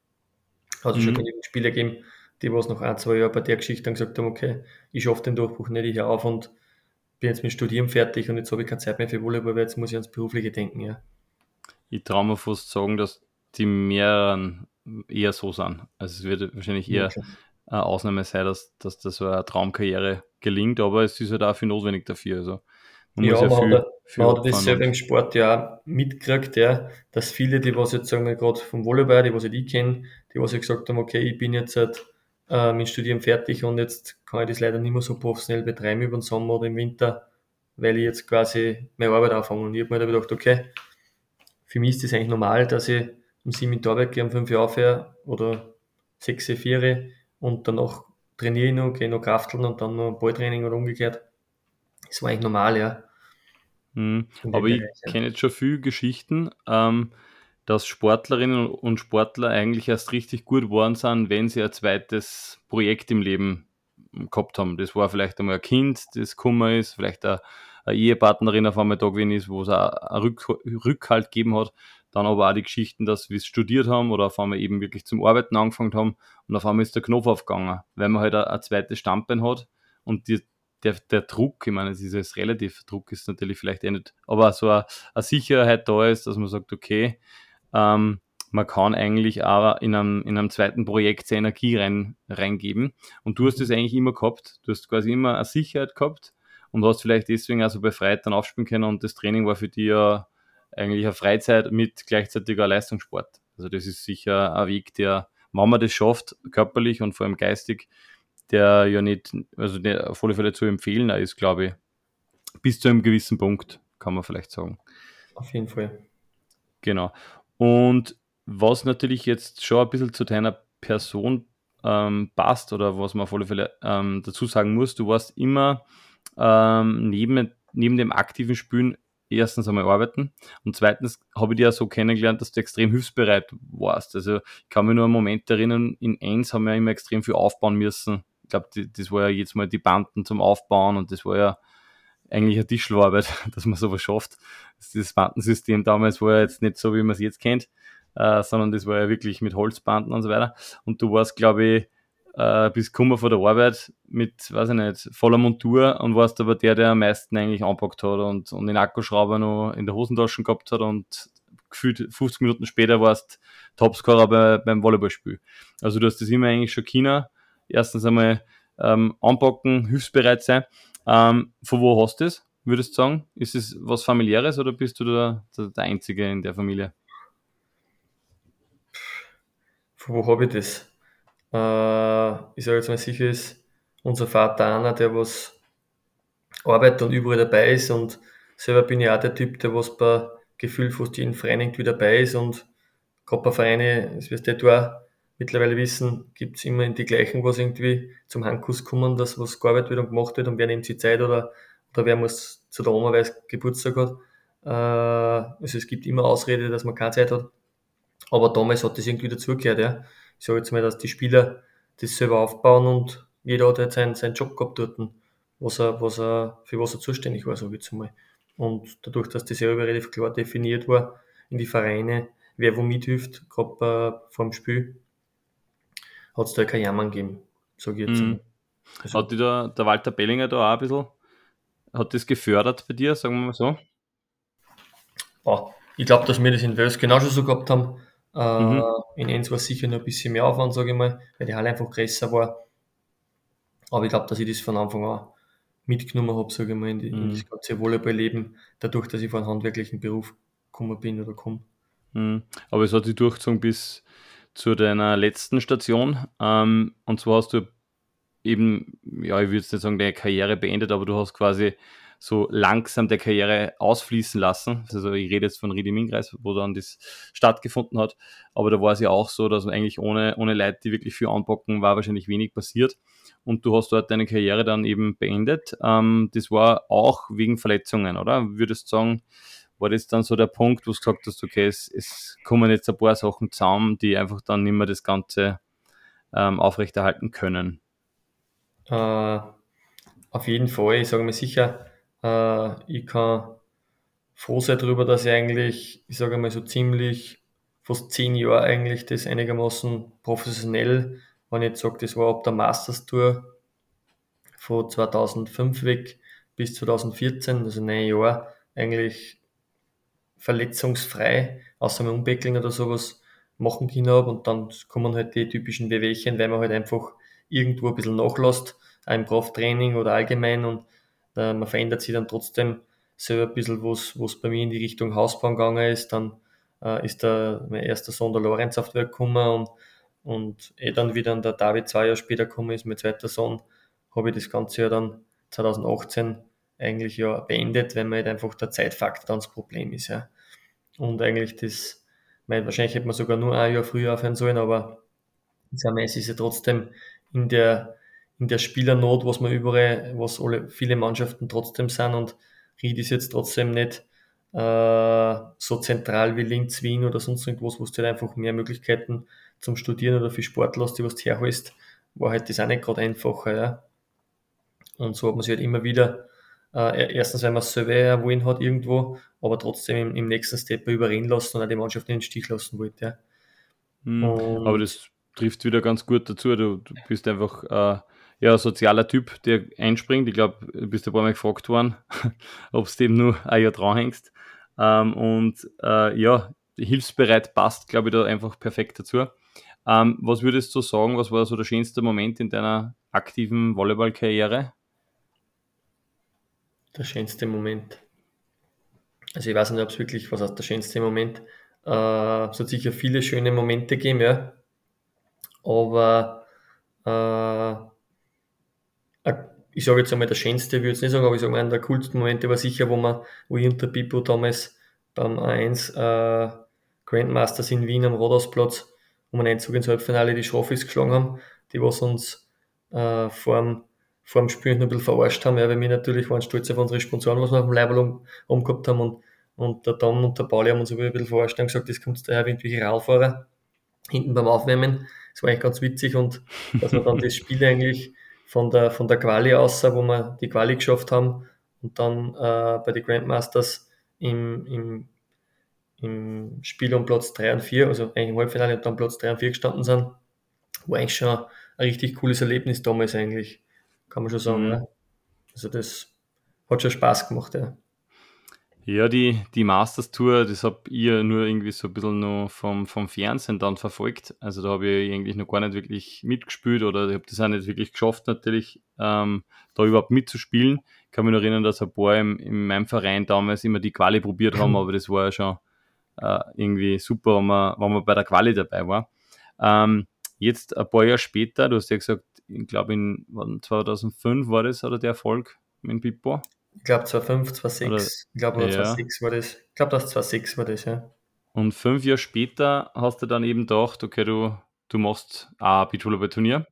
Hat es mhm. schon genügend Spieler gegeben, die was nach ein, zwei Jahren bei der Geschichte dann gesagt haben, okay, ich schaffe den Durchbruch nicht, ich höre auf und bin jetzt mit Studieren fertig und jetzt habe ich keine Zeit mehr für Volleyball, weil jetzt muss ich ans Berufliche denken, ja. Ich traue mir fast sagen, dass die mehreren eher so sind. Also es wird wahrscheinlich eher ja, eine Ausnahme sein, dass, dass das so eine Traumkarriere gelingt, aber es ist halt viel notwendig dafür. Also man ja, ja man viel, hat, viel man hat das selber im Sport ja mitgekriegt, ja, dass viele, die was jetzt sagen wir gerade vom Volleyball, die was ich kenne, die was ich gesagt haben, okay, ich bin jetzt halt, äh, mit Studium fertig und jetzt kann ich das leider nicht mehr so professionell betreiben über den Sommer oder im Winter, weil ich jetzt quasi meine Arbeit anfange. Und ich habe mir da gedacht, okay, für mich ist das eigentlich normal, dass ich um sieben in die Arbeit gehe, um fünf Uhr aufhöre oder sechs, vier und danach trainiere ich noch, gehe noch Krafteln und dann noch Balltraining oder umgekehrt. Das war eigentlich normal, ja. Mhm. Aber ich kenne jetzt schon viele Geschichten, ähm, dass Sportlerinnen und Sportler eigentlich erst richtig gut geworden sind, wenn sie ein zweites Projekt im Leben gehabt haben. Das war vielleicht einmal ein Kind, das Kummer ist, vielleicht eine, eine Ehepartnerin auf einmal da gewesen ist, wo es einen Rück, Rückhalt gegeben hat. Dann aber auch die Geschichten, dass wir es studiert haben oder auf einmal eben wirklich zum Arbeiten angefangen haben und auf einmal ist der Knopf aufgegangen, weil man halt ein, ein zweites Standbein hat und die, der, der Druck, ich meine, es ist jetzt relativ, Druck ist natürlich vielleicht eh nicht, aber so eine, eine Sicherheit da ist, dass man sagt, okay, ähm, man kann eigentlich aber in einem, in einem zweiten Projekt seine Energie rein, reingeben. Und du hast das eigentlich immer gehabt. Du hast quasi immer eine Sicherheit gehabt und hast vielleicht deswegen also befreit dann aufspielen können und das Training war für dich ja eigentlich eine Freizeit mit gleichzeitiger Leistungssport. Also das ist sicher ein Weg, der, wenn man das schafft, körperlich und vor allem geistig, der ja nicht, also der auf alle Fälle zu empfehlen ist, glaube ich. Bis zu einem gewissen Punkt, kann man vielleicht sagen. Auf jeden Fall. Genau. Und was natürlich jetzt schon ein bisschen zu deiner Person ähm, passt oder was man auf alle Fälle ähm, dazu sagen muss, du warst immer ähm, neben, neben dem aktiven Spielen erstens einmal arbeiten und zweitens habe ich dich ja so kennengelernt, dass du extrem hilfsbereit warst. Also ich kann mich nur einen Moment erinnern, in eins haben wir immer extrem viel aufbauen müssen. Ich glaube, das war ja jetzt mal die Banden zum Aufbauen und das war ja eigentlich eine Tischlerarbeit, dass man sowas schafft. Das Bandensystem damals war ja jetzt nicht so, wie man es jetzt kennt, äh, sondern das war ja wirklich mit Holzbanden und so weiter. Und du warst, glaube ich, äh, bis Kummer vor der Arbeit mit, weiß ich nicht, voller Montur und warst aber der, der am meisten eigentlich anpackt hat und, und den Akkuschrauber noch in der Hosentasche gehabt hat und gefühlt 50 Minuten später warst Topscorer bei, beim Volleyballspiel. Also du hast das immer eigentlich schon China. Erstens einmal ähm, anpacken, hilfsbereit sein ähm, von wo hast du das, würdest du sagen? Ist es was familiäres oder bist du der, der, der Einzige in der Familie? Von wo habe ich das? Äh, ich sage jetzt mal sicher ist unser Vater einer, der was arbeitet und überall dabei ist und selber bin ich auch der Typ, der was bei Gefühl fast jeden Verein irgendwie dabei ist und gerade bei Vereine, das wirst du auch mittlerweile wissen, gibt es immer die gleichen, was irgendwie zum Handkuss kommen, dass was gearbeitet wird und gemacht wird und wer nimmt sich Zeit oder, oder wer muss zu der Oma, weil es Geburtstag hat. Äh, also es gibt immer Ausrede, dass man keine Zeit hat. Aber damals hat das irgendwie dazugehört, ja. Ich sage jetzt mal, dass die Spieler das selber aufbauen und jeder hat halt seinen, seinen Job gehabt dort, was er, was er, für was er zuständig war, sage ich jetzt mal. Und dadurch, dass das selber relativ klar definiert war in die Vereine, wer wo mithilft, gerade äh, vor dem Spiel, hat es da kein Jammern gegeben, sage ich jetzt. Mhm. Also, hat die da, der Walter Bellinger da auch ein bisschen hat das gefördert bei dir, sagen wir mal so? Boah, ich glaube, dass wir das in Wels genauso so gehabt haben. Äh, mhm. In Enns war sicher noch ein bisschen mehr Aufwand, sage ich mal, weil die Halle einfach größer war. Aber ich glaube, dass ich das von Anfang an mitgenommen habe, sage ich mal, in, die, mhm. in das ganze Volleyball-Leben, dadurch, dass ich von handwerklichen Beruf gekommen bin oder komme. Mhm. Aber es hat sich durchgezogen bis zu deiner letzten Station. Ähm, und zwar hast du eben, ja, ich würde jetzt nicht sagen, deine Karriere beendet, aber du hast quasi so langsam der Karriere ausfließen lassen. Also ich rede jetzt von Riedi Mingreis, wo dann das stattgefunden hat. Aber da war es ja auch so, dass eigentlich ohne, ohne Leute, die wirklich viel anpacken, war wahrscheinlich wenig passiert. Und du hast dort deine Karriere dann eben beendet. Ähm, das war auch wegen Verletzungen, oder? Würdest du sagen, war das dann so der Punkt, wo du gesagt hast, okay, es, es kommen jetzt ein paar Sachen zusammen, die einfach dann nicht mehr das Ganze ähm, aufrechterhalten können? Äh, auf jeden Fall, ich sage mir sicher, äh, ich kann froh sein darüber, dass ich eigentlich, ich sage mal so ziemlich fast zehn Jahre eigentlich das einigermaßen professionell, wenn ich jetzt sage, das war ab der Masters Tour von 2005 weg bis 2014, also neun Jahre, eigentlich verletzungsfrei, außer mit Umbeckeln oder sowas, machen können habe und dann kommen halt die typischen Wehwehchen, weil man halt einfach irgendwo ein bisschen nachlässt, auch im Krafttraining oder allgemein. Und äh, man verändert sich dann trotzdem selber ein bisschen, wo es bei mir in die Richtung Hausbau gegangen ist, dann äh, ist der, mein erster Sohn, der Lorenz, auf die Welt gekommen. Und, und eh dann wieder der David zwei Jahre später gekommen ist, mein zweiter Sohn, habe ich das Ganze ja dann 2018 eigentlich ja beendet, weil mir halt einfach der Zeitfaktor das Problem ist, ja. Und eigentlich das, mein, wahrscheinlich hätte man sogar nur ein Jahr früher aufhören sollen, aber es ist ja trotzdem in der, in der Spielernot, was man überall, was alle, viele Mannschaften trotzdem sind und Ried ist jetzt trotzdem nicht äh, so zentral wie Linz, Wien oder sonst irgendwas, wo du halt einfach mehr Möglichkeiten zum Studieren oder für Sportler hast, die was du herholst, war halt das auch nicht gerade einfacher, ja. Und so hat man sich halt immer wieder äh, erstens, weil man es selber wollen hat irgendwo, aber trotzdem im, im nächsten Step überreden lassen und auch die Mannschaft in den Stich lassen wollte. Ja. Mhm, aber das trifft wieder ganz gut dazu. Du, du bist einfach äh, ja, ein sozialer Typ, der einspringt. Ich glaube, du bist ein paar Mal gefragt worden, ob du dem nur ein Jahr dranhängst. Ähm, und äh, ja, hilfsbereit passt, glaube ich, da einfach perfekt dazu. Ähm, was würdest du sagen, was war so der schönste Moment in deiner aktiven Volleyballkarriere? Der schönste Moment. Also ich weiß nicht, ob es wirklich, was heißt der schönste Moment? Äh, es hat sicher viele schöne Momente gegeben, ja. Aber äh, ich sage jetzt einmal, der schönste würde ich nicht sagen, aber ich sage mal, einer der coolsten Momente war sicher, wo wir, wo ich und der Pipo damals beim A1 äh, Grandmasters in Wien am Rothausplatz um einen Einzug ins Halbfinale die Schroffis geschlagen haben, die was uns äh, vor dem vor dem Spiel noch ein bisschen verarscht haben, ja, weil wir natürlich waren stolz auf unsere Sponsoren, was wir auf dem Leibel um, umgehabt haben und, und der Tom und der Pauli haben uns aber ein bisschen verarscht und gesagt, das kommt daher wie irgendwelche Radfahrer hinten beim Aufwärmen. Das war eigentlich ganz witzig und dass wir dann das Spiel eigentlich von der, von der Quali aus, wo wir die Quali geschafft haben und dann äh, bei den Grandmasters im, im, im Spiel um Platz 3 und 4, also eigentlich im Halbfinale und dann Platz 3 und 4 gestanden sind, war eigentlich schon ein richtig cooles Erlebnis damals eigentlich kann man schon sagen. Mhm. Ja. Also das hat schon Spaß gemacht, ja. Ja, die, die Masters Tour, das habe ich nur irgendwie so ein bisschen noch vom, vom Fernsehen dann verfolgt. Also da habe ich eigentlich noch gar nicht wirklich mitgespielt oder ich habe das auch nicht wirklich geschafft, natürlich ähm, da überhaupt mitzuspielen. Ich kann mich noch erinnern, dass ein paar im, in meinem Verein damals immer die Quali probiert haben, aber das war ja schon äh, irgendwie super, wenn man, wenn man bei der Quali dabei war. Ähm, jetzt ein paar Jahre später, du hast ja gesagt, ich glaube in 2005 war das oder der Erfolg mit Pippo. Ich glaube 2005, 2006. ich glaube ja. 2006 war das. Ich glaube, das 2006 war das, ja. Und fünf Jahre später hast du dann eben gedacht, okay, du, du machst ein Beachvolleyball-Turnier.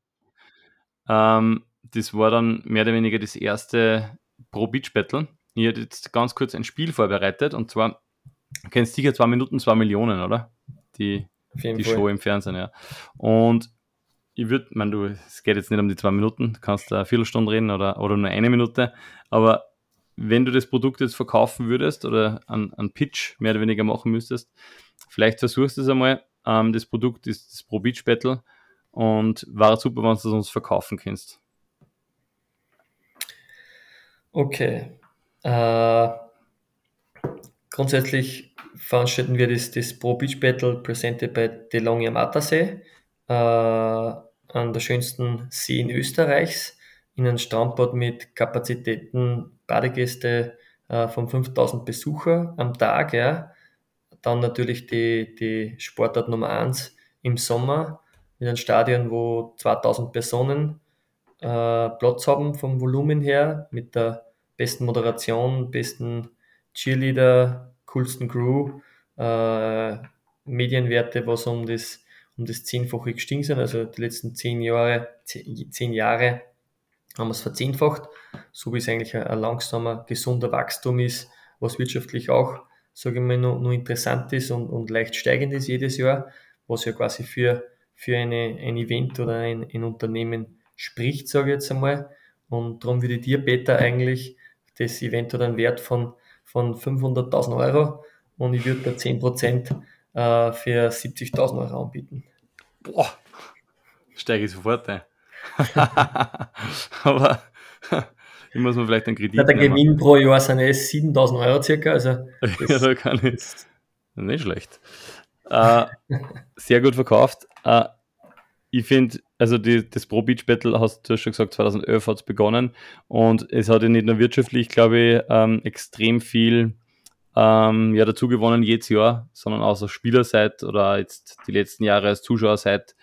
Ähm, das war dann mehr oder weniger das erste Pro Beach Battle. Ich hätte jetzt ganz kurz ein Spiel vorbereitet und zwar, du kennst sicher zwei Minuten, zwei Millionen, oder? Die, die Show im Fernsehen, ja. Und ich würde, man, du, es geht jetzt nicht um die zwei Minuten, du kannst eine Viertelstunde reden oder, oder nur eine Minute, aber wenn du das Produkt jetzt verkaufen würdest oder einen Pitch mehr oder weniger machen müsstest, vielleicht versuchst du es einmal. Ähm, das Produkt ist das Pro Beach Battle und war super, wenn du es uns verkaufen kannst. Okay, Äh, grundsätzlich veranstalten wir das, das Pro Beach Battle presented bei DeLonghi am Attersee, äh, an der schönsten See in Österreichs, in einem Strandbad mit Kapazitäten Badegäste äh, von 5000 Besucher am Tag. Ja. Dann natürlich die, die Sportart Nummer 1 im Sommer in einem Stadion, wo 2000 Personen äh, Platz haben vom Volumen her, mit der besten Moderation, besten Cheerleader, coolsten Crew, äh, Medienwerte, was um das, um das zehnfache gestiegen sind. Also die letzten zehn Jahre, zehn Jahre haben wir es verzehnfacht, so wie es eigentlich ein, langsamer, gesunder Wachstum ist, was wirtschaftlich auch, sage ich mal, nur, nur interessant ist und, und leicht steigend ist jedes Jahr, was ja quasi für, für eine, ein Event oder ein, ein Unternehmen spricht, sage ich jetzt einmal. Und darum würde dir, Peter, eigentlich das Event hat einen Wert von, von 500.000 Euro und ich würde da 10% äh, für 70.000 Euro anbieten. Boah, steige ich sofort ein. Aber ich muss mir vielleicht einen Kredit ja, Der nehmen. Gewinn pro Jahr sind es 7000 Euro circa. Also ja, da kann ich. Nicht schlecht. Äh, sehr gut verkauft. Äh, ich finde, also die, das Pro Beach Battle, hast du schon gesagt, 2011 hat es begonnen und es hat ja nicht nur wirtschaftlich, glaube ich, ähm, extrem viel ähm, ja, dazu gewonnen jedes Jahr, sondern auch aus Spielerseite oder jetzt die letzten Jahre als Zuschauerseite.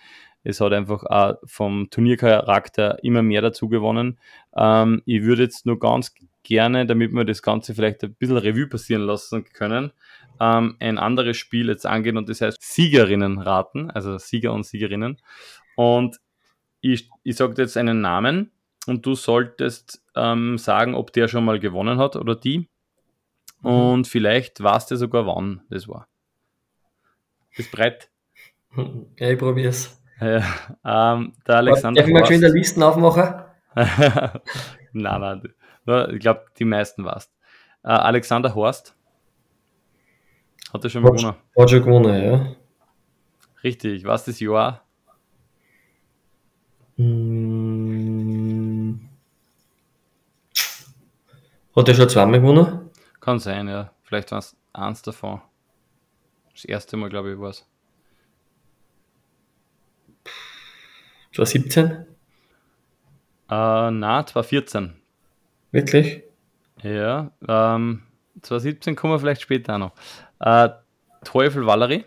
Es hat einfach auch vom Turniercharakter immer mehr dazu gewonnen. Ähm, ich würde jetzt nur ganz gerne, damit wir das Ganze vielleicht ein bisschen Revue passieren lassen können, ähm, ein anderes Spiel jetzt angehen und das heißt Siegerinnen raten, also Sieger und Siegerinnen. Und ich, ich sage jetzt einen Namen und du solltest ähm, sagen, ob der schon mal gewonnen hat oder die. Mhm. Und vielleicht weißt du sogar, wann das war. Das breit. Ja, ich probier's. Ja, ähm, der Alexander. Darf ich mal schön der Listen aufmachen? nein, nein. Ich glaube, die meisten warst. Äh, Alexander Horst hat er schon mal gewonnen. Hat schon gewonnen, ja. Richtig, was das Jahr? Hm. Hat er schon zweimal gewonnen? Kann sein, ja. Vielleicht war es eins davon. Das erste Mal, glaube ich, war es. 2017? Äh, na, 2014. Wirklich? Ja, ähm, 2017 kommen wir vielleicht später auch noch. Äh, Teufel Valerie.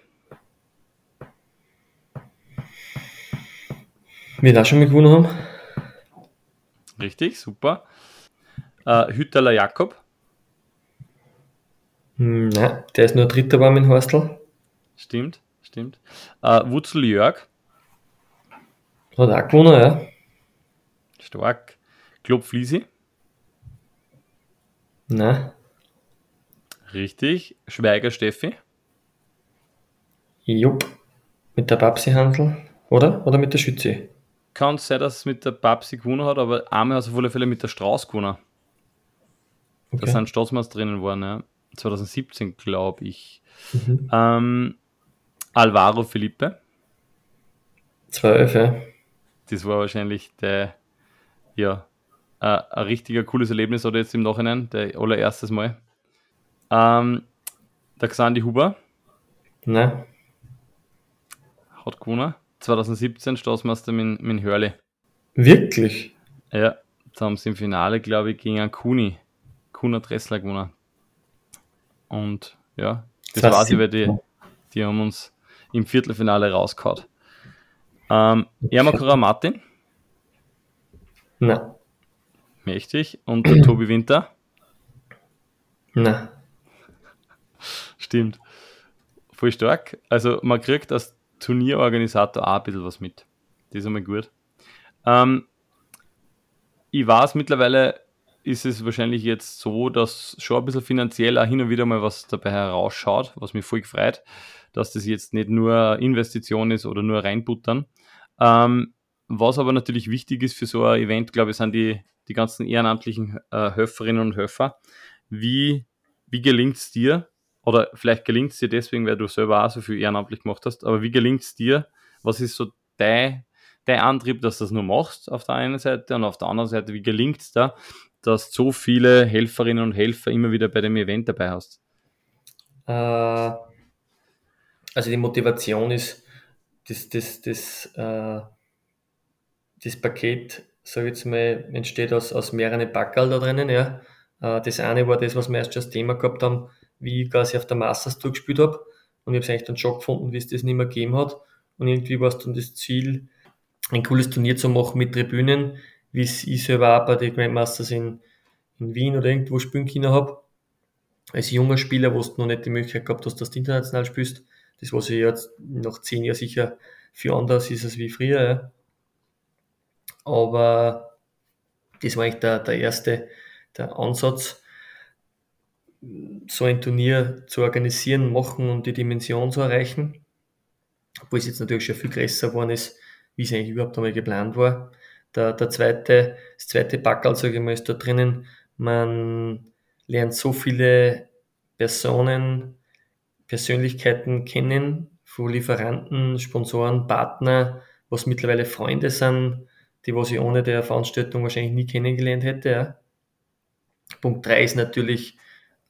Wir da schon mal gewonnen haben. Richtig, super. Äh, Hütterler Jakob. Hm, nein, der ist nur Dritter war mit Horstel. Stimmt, stimmt. Äh, Wutzel Jörg. Hat auch gewonnen, ja. Stark. Klopp Fliesi. Nein. Richtig. Schweiger Steffi. Jupp. Mit der Babsi-Handel, oder? Oder mit der Schütze? Kann sein, dass es mit der Babsi gewonnen hat, aber einmal hat es auf alle Fälle mit der Strauß gewonnen. Okay. Da sind Staatsmeister drinnen worden, ja. 2017, glaube ich. Mhm. Ähm, Alvaro Felipe. 12, ja. Das war wahrscheinlich der, ja, äh, ein richtiger cooles Erlebnis oder jetzt im Nachhinein, der allererstes Mal. Ähm, der Xandi Huber. Nein. Hat gewonnen. 2017 Staatsmeister mit, mit Hörle. Wirklich? Ja, da haben sie im Finale, glaube ich, gegen einen Kuni, Kuna Dressler gewonnen. Und ja, das, das weiß ich, weil die, die haben uns im Viertelfinale rausgehauen. Ähm, Ermakura Martin. Nein. Mächtig. Und der Tobi Winter. Nein. Stimmt. Voll stark. Also man kriegt als Turnierorganisator auch ein bisschen was mit. Das ist einmal gut. Ähm, ich weiß, mittlerweile ist es wahrscheinlich jetzt so, dass schon ein bisschen finanziell auch hin und wieder mal was dabei herausschaut, was mich voll gefreut, dass das jetzt nicht nur Investition ist oder nur reinbuttern. Ähm, was aber natürlich wichtig ist für so ein Event, glaube ich, sind die, die ganzen ehrenamtlichen äh, Höferinnen und Höfer. Wie, wie gelingt es dir, oder vielleicht gelingt es dir deswegen, weil du selber auch so viel ehrenamtlich gemacht hast, aber wie gelingt es dir? Was ist so dein, dein Antrieb, dass du das nur machst auf der einen Seite und auf der anderen Seite, wie gelingt es da, dass so viele Helferinnen und Helfer immer wieder bei dem Event dabei hast? Äh, also die Motivation ist, das, das, das, äh, das Paket, sage ich jetzt mal, entsteht aus, aus mehreren Packerl da drinnen. Ja. Äh, das eine war das, was wir erst das Thema gehabt haben, wie ich quasi auf der Masters durchgespielt habe. Und ich habe es eigentlich dann schon gefunden, wie es das nicht mehr gegeben hat. Und irgendwie war es dann das Ziel, ein cooles Turnier zu machen mit Tribünen, wie ich selber auch bei den Grandmasters in, in Wien oder irgendwo spielen können habe. Als junger Spieler, wo du noch nicht die Möglichkeit gehabt hast, dass du international spielst. Das, was ich jetzt nach zehn Jahren sicher viel anders ist als wie früher. Ja. Aber das war eigentlich der, der erste der Ansatz, so ein Turnier zu organisieren, machen und die Dimension zu erreichen. Obwohl es jetzt natürlich schon viel größer geworden ist, wie es eigentlich überhaupt einmal geplant war. Der, der zweite, das zweite Packerl, sage ich mal, ist da drinnen. Man lernt so viele Personen, Persönlichkeiten kennen, von Lieferanten, Sponsoren, Partner, was mittlerweile Freunde sind, die was ich ohne der Veranstaltung wahrscheinlich nie kennengelernt hätte. Ja. Punkt 3 ist natürlich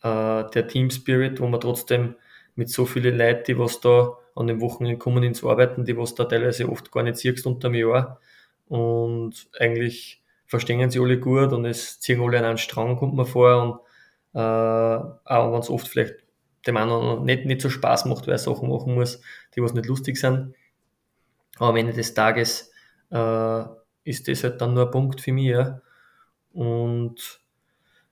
äh, der Team Spirit, wo man trotzdem mit so vielen Leuten, die was da an den Wochenenden kommen ins Arbeiten, die was da teilweise oft gar nicht siehst unter dem Jahr und eigentlich verstehen sie alle gut und es ziehen alle an einen Strang, kommt man vor und äh, auch wenn es oft vielleicht dem anderen nicht, nicht so Spaß macht, weil er Sachen machen muss, die was nicht lustig sind. Aber am Ende des Tages äh, ist das halt dann nur ein Punkt für mich. Ja. Und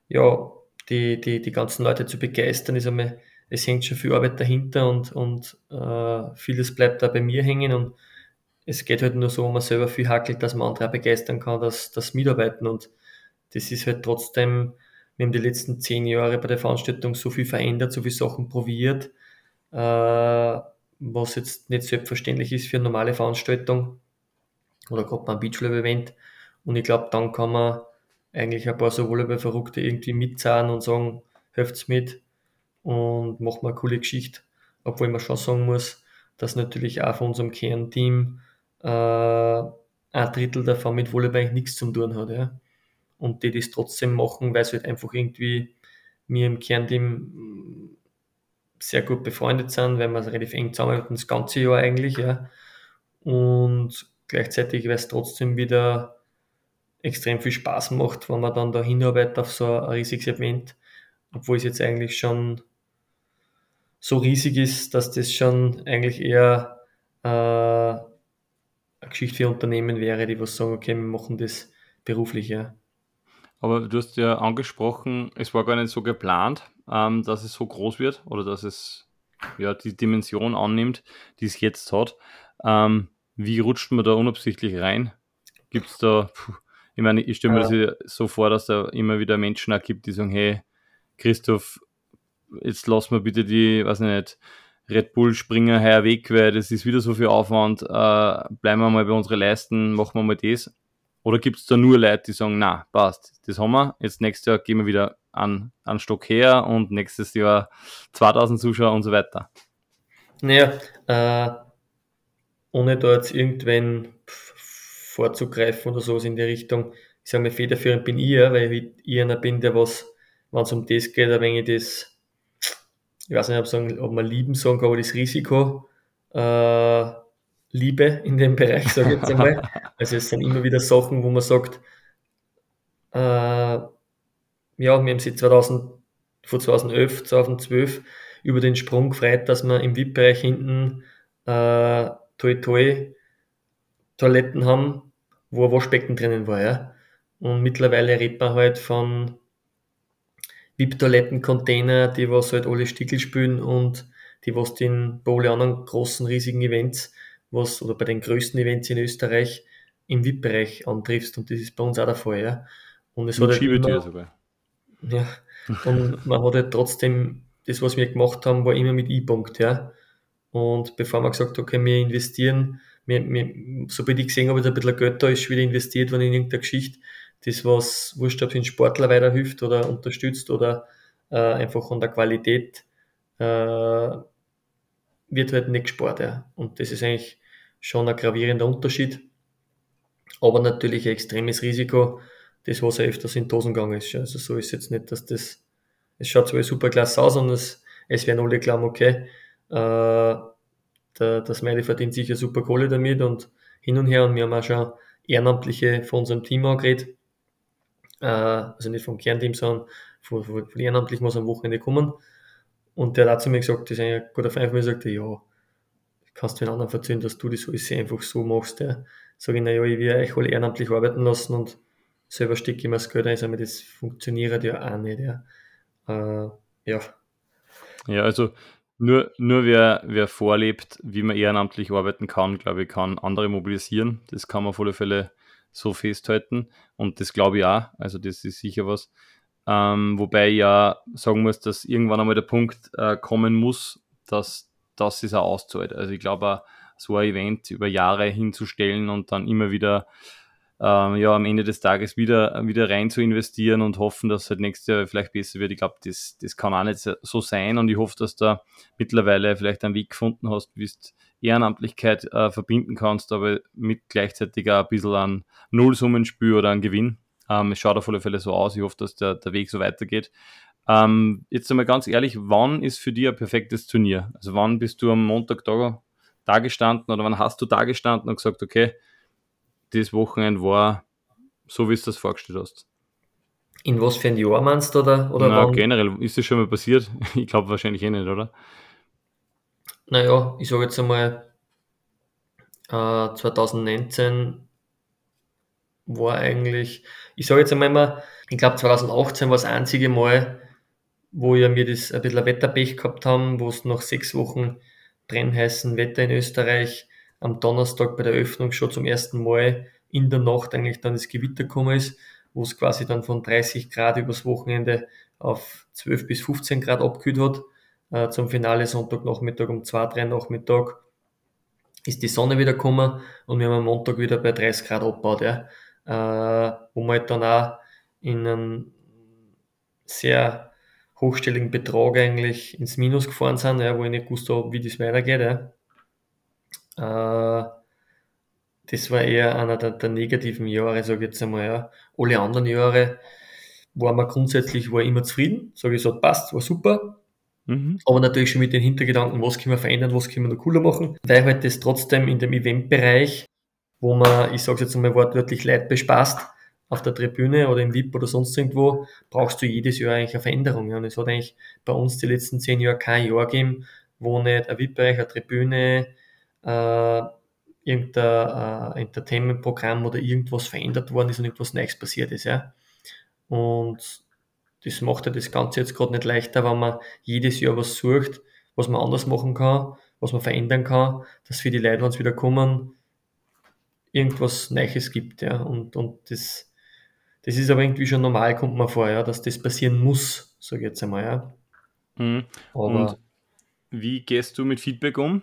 ja, die, die, die ganzen Leute zu begeistern, ist einmal, es hängt schon viel Arbeit dahinter und, und äh, vieles bleibt da bei mir hängen und es geht halt nur so, wenn man selber viel hackelt, dass man andere begeistern kann, dass das mitarbeiten und das ist halt trotzdem, wir haben die letzten zehn Jahre bei der Veranstaltung so viel verändert, so viele Sachen probiert, äh, was jetzt nicht selbstverständlich ist für eine normale Veranstaltung oder gerade beim Beachlevel-Event und ich glaube, dann kann man eigentlich ein paar so Volleyball-Verrückte irgendwie mitzahlen und sagen, helft's mit und macht mal eine coole Geschichte. Obwohl man schon sagen muss, dass natürlich auch von unserem Kernteam äh, ein Drittel davon mit Volleyball eigentlich nichts zu tun hat. Ja. Und die das trotzdem machen, weil sie halt einfach irgendwie mir im Kernteam sehr gut befreundet sind, weil wir relativ eng zusammenarbeiten, das ganze Jahr eigentlich. Ja. Und gleichzeitig, weil es trotzdem wieder extrem viel Spaß macht, wenn man dann da hinarbeitet auf so ein riesiges Event, obwohl es jetzt eigentlich schon so riesig ist, dass das schon eigentlich eher äh, Geschichte für Unternehmen wäre, die was sagen, okay, wir machen das beruflich, ja. Aber du hast ja angesprochen, es war gar nicht so geplant, ähm, dass es so groß wird oder dass es ja die Dimension annimmt, die es jetzt hat. Ähm, wie rutscht man da unabsichtlich rein? Gibt es da, puh, ich meine, ich stelle mir ja. das so vor, dass da immer wieder Menschen auch gibt, die sagen, hey, Christoph, jetzt lass mal bitte die, weiß nicht, Red Bull Springer her weg, weil das ist wieder so viel Aufwand, äh, bleiben wir mal bei unseren Leisten, machen wir mal das. Oder gibt es da nur Leute, die sagen, na, passt, das haben wir, jetzt nächstes Jahr gehen wir wieder an, an Stock her und nächstes Jahr 2000 Zuschauer und so weiter? Naja, äh, ohne da jetzt irgendwann vorzugreifen oder sowas in die Richtung. Ich sage mal, federführend bin ich ja, weil ich, ich einer bin, der was, wenn es um das geht, ein wenig das, ich weiß nicht, ob, sagen, ob man lieben sagen kann, aber das Risiko, äh, Liebe in dem Bereich, sage ich jetzt einmal. Also es sind immer wieder Sachen, wo man sagt, äh, ja, wir haben sie 2000, von 2011, 2012 über den Sprung gefreut, dass wir im VIP-Bereich hinten äh, toi toi Toiletten haben, wo ein Waschbecken drinnen war, ja. Und mittlerweile redet man halt von VIP-Toiletten-Container, die was halt alle Stickel spülen und die was den bei allen anderen großen, riesigen Events, was, oder bei den größten Events in Österreich im VIP-Bereich antriffst. Und das ist bei uns auch der Fall, ja. Und es Mit hat halt immer, sogar. Ja. Und man hat halt trotzdem, das, was wir gemacht haben, war immer mit E-Punkt, ja. Und bevor man gesagt hat, okay, wir investieren mir, mir, sobald ich gesehen habe, dass ein bisschen Geld da ist, wieder investiert worden in irgendeine Geschichte, das was, wurscht, ob es den Sportler weiterhilft oder unterstützt oder äh, einfach an der Qualität, äh, wird halt nicht gespart. Ja. Und das ist eigentlich schon ein gravierender Unterschied. Aber natürlich ein extremes Risiko, das Wasser öfters in Dosen gegangen ist. Also so ist jetzt nicht, dass das, es schaut zwar super klasse aus und es, es werden alle glauben, okay, äh, das Smiley verdient sicher super Kohle damit und hin und her und wir haben auch schon Ehrenamtliche von unserem Team angeredet, also nicht vom Kernteam, sondern von, von, von Ehrenamtlichen, was am Wochenende kommen. Und der hat zu mir gesagt, das ist ein guter Freund von mir, sagte, ja, kannst du den anderen erzählen, dass du das alles einfach so machst. Ja. Sag ich, naja, ich will euch alle ehrenamtlich arbeiten lassen und selber stecke ich mir das Geld ein, aber das funktioniert ja auch nicht. Ja, äh, ja. ja also nur, nur wer, wer vorlebt, wie man ehrenamtlich arbeiten kann, glaube ich, kann andere mobilisieren. Das kann man auf alle Fälle so festhalten. Und das glaube ich auch. Also das ist sicher was. Ähm, wobei ich ja sagen muss, dass irgendwann einmal der Punkt äh, kommen muss, dass das ist auch auszahlt. Also ich glaube, so ein Event über Jahre hinzustellen und dann immer wieder ähm, ja, am Ende des Tages wieder, wieder rein zu investieren und hoffen, dass es halt nächstes Jahr vielleicht besser wird. Ich glaube, das, das kann auch nicht so sein und ich hoffe, dass du mittlerweile vielleicht einen Weg gefunden hast, wie du Ehrenamtlichkeit äh, verbinden kannst, aber mit gleichzeitig auch ein bisschen an Nullsummenspiel oder an Gewinn. Ähm, es schaut auf alle Fälle so aus. Ich hoffe, dass der, der Weg so weitergeht. Ähm, jetzt einmal ganz ehrlich, wann ist für dich ein perfektes Turnier? Also wann bist du am Montag da, da gestanden oder wann hast du da gestanden und gesagt, okay, das Wochenende war so, wie du das vorgestellt hast. In was für ein Jahr meinst du, oder? oder Na, generell, ist das schon mal passiert? Ich glaube wahrscheinlich eh nicht, oder? Naja, ich sage jetzt einmal, äh, 2019 war eigentlich, ich sage jetzt einmal immer, ich glaube 2018 war das einzige Mal, wo ja mir das ein bisschen Wetterpech gehabt haben, wo es nach sechs Wochen brennheißen Wetter in Österreich am Donnerstag bei der Öffnung schon zum ersten Mal in der Nacht eigentlich dann das Gewitter gekommen ist, wo es quasi dann von 30 Grad übers Wochenende auf 12 bis 15 Grad abgekühlt hat. Äh, zum Finale Sonntagnachmittag um 2, 3 Nachmittag ist die Sonne wieder gekommen und wir haben am Montag wieder bei 30 Grad abgebaut, ja. Äh, wo wir halt dann auch in einem sehr hochstelligen Betrag eigentlich ins Minus gefahren sind, ja, wo ich nicht gewusst habe, wie das weitergeht. Ja. Äh, das war eher einer der, der negativen Jahre, sage ich jetzt einmal. Ja. Alle anderen Jahre waren wir grundsätzlich war immer zufrieden, sage ich so, passt, war super. Mhm. Aber natürlich schon mit den Hintergedanken, was können wir verändern, was können wir noch cooler machen, weil halt das trotzdem in dem Eventbereich, wo man, ich sage jetzt einmal wortwörtlich, Leid bespaßt, auf der Tribüne oder im VIP oder sonst irgendwo, brauchst du jedes Jahr eigentlich eine Veränderung. Und es hat eigentlich bei uns die letzten zehn Jahre kein Jahr gegeben, wo nicht ein VIP-Bereich, eine Tribüne, äh, irgendein äh, Entertainment-Programm oder irgendwas verändert worden ist und irgendwas Neues passiert ist. Ja. Und das macht ja das Ganze jetzt gerade nicht leichter, wenn man jedes Jahr was sucht, was man anders machen kann, was man verändern kann, dass für die Leute, wenn sie wieder kommen, irgendwas Neues gibt. Ja. Und, und das, das ist aber irgendwie schon normal, kommt man vor, ja, dass das passieren muss, sage ich jetzt einmal. Ja. Mhm. Und wie gehst du mit Feedback um?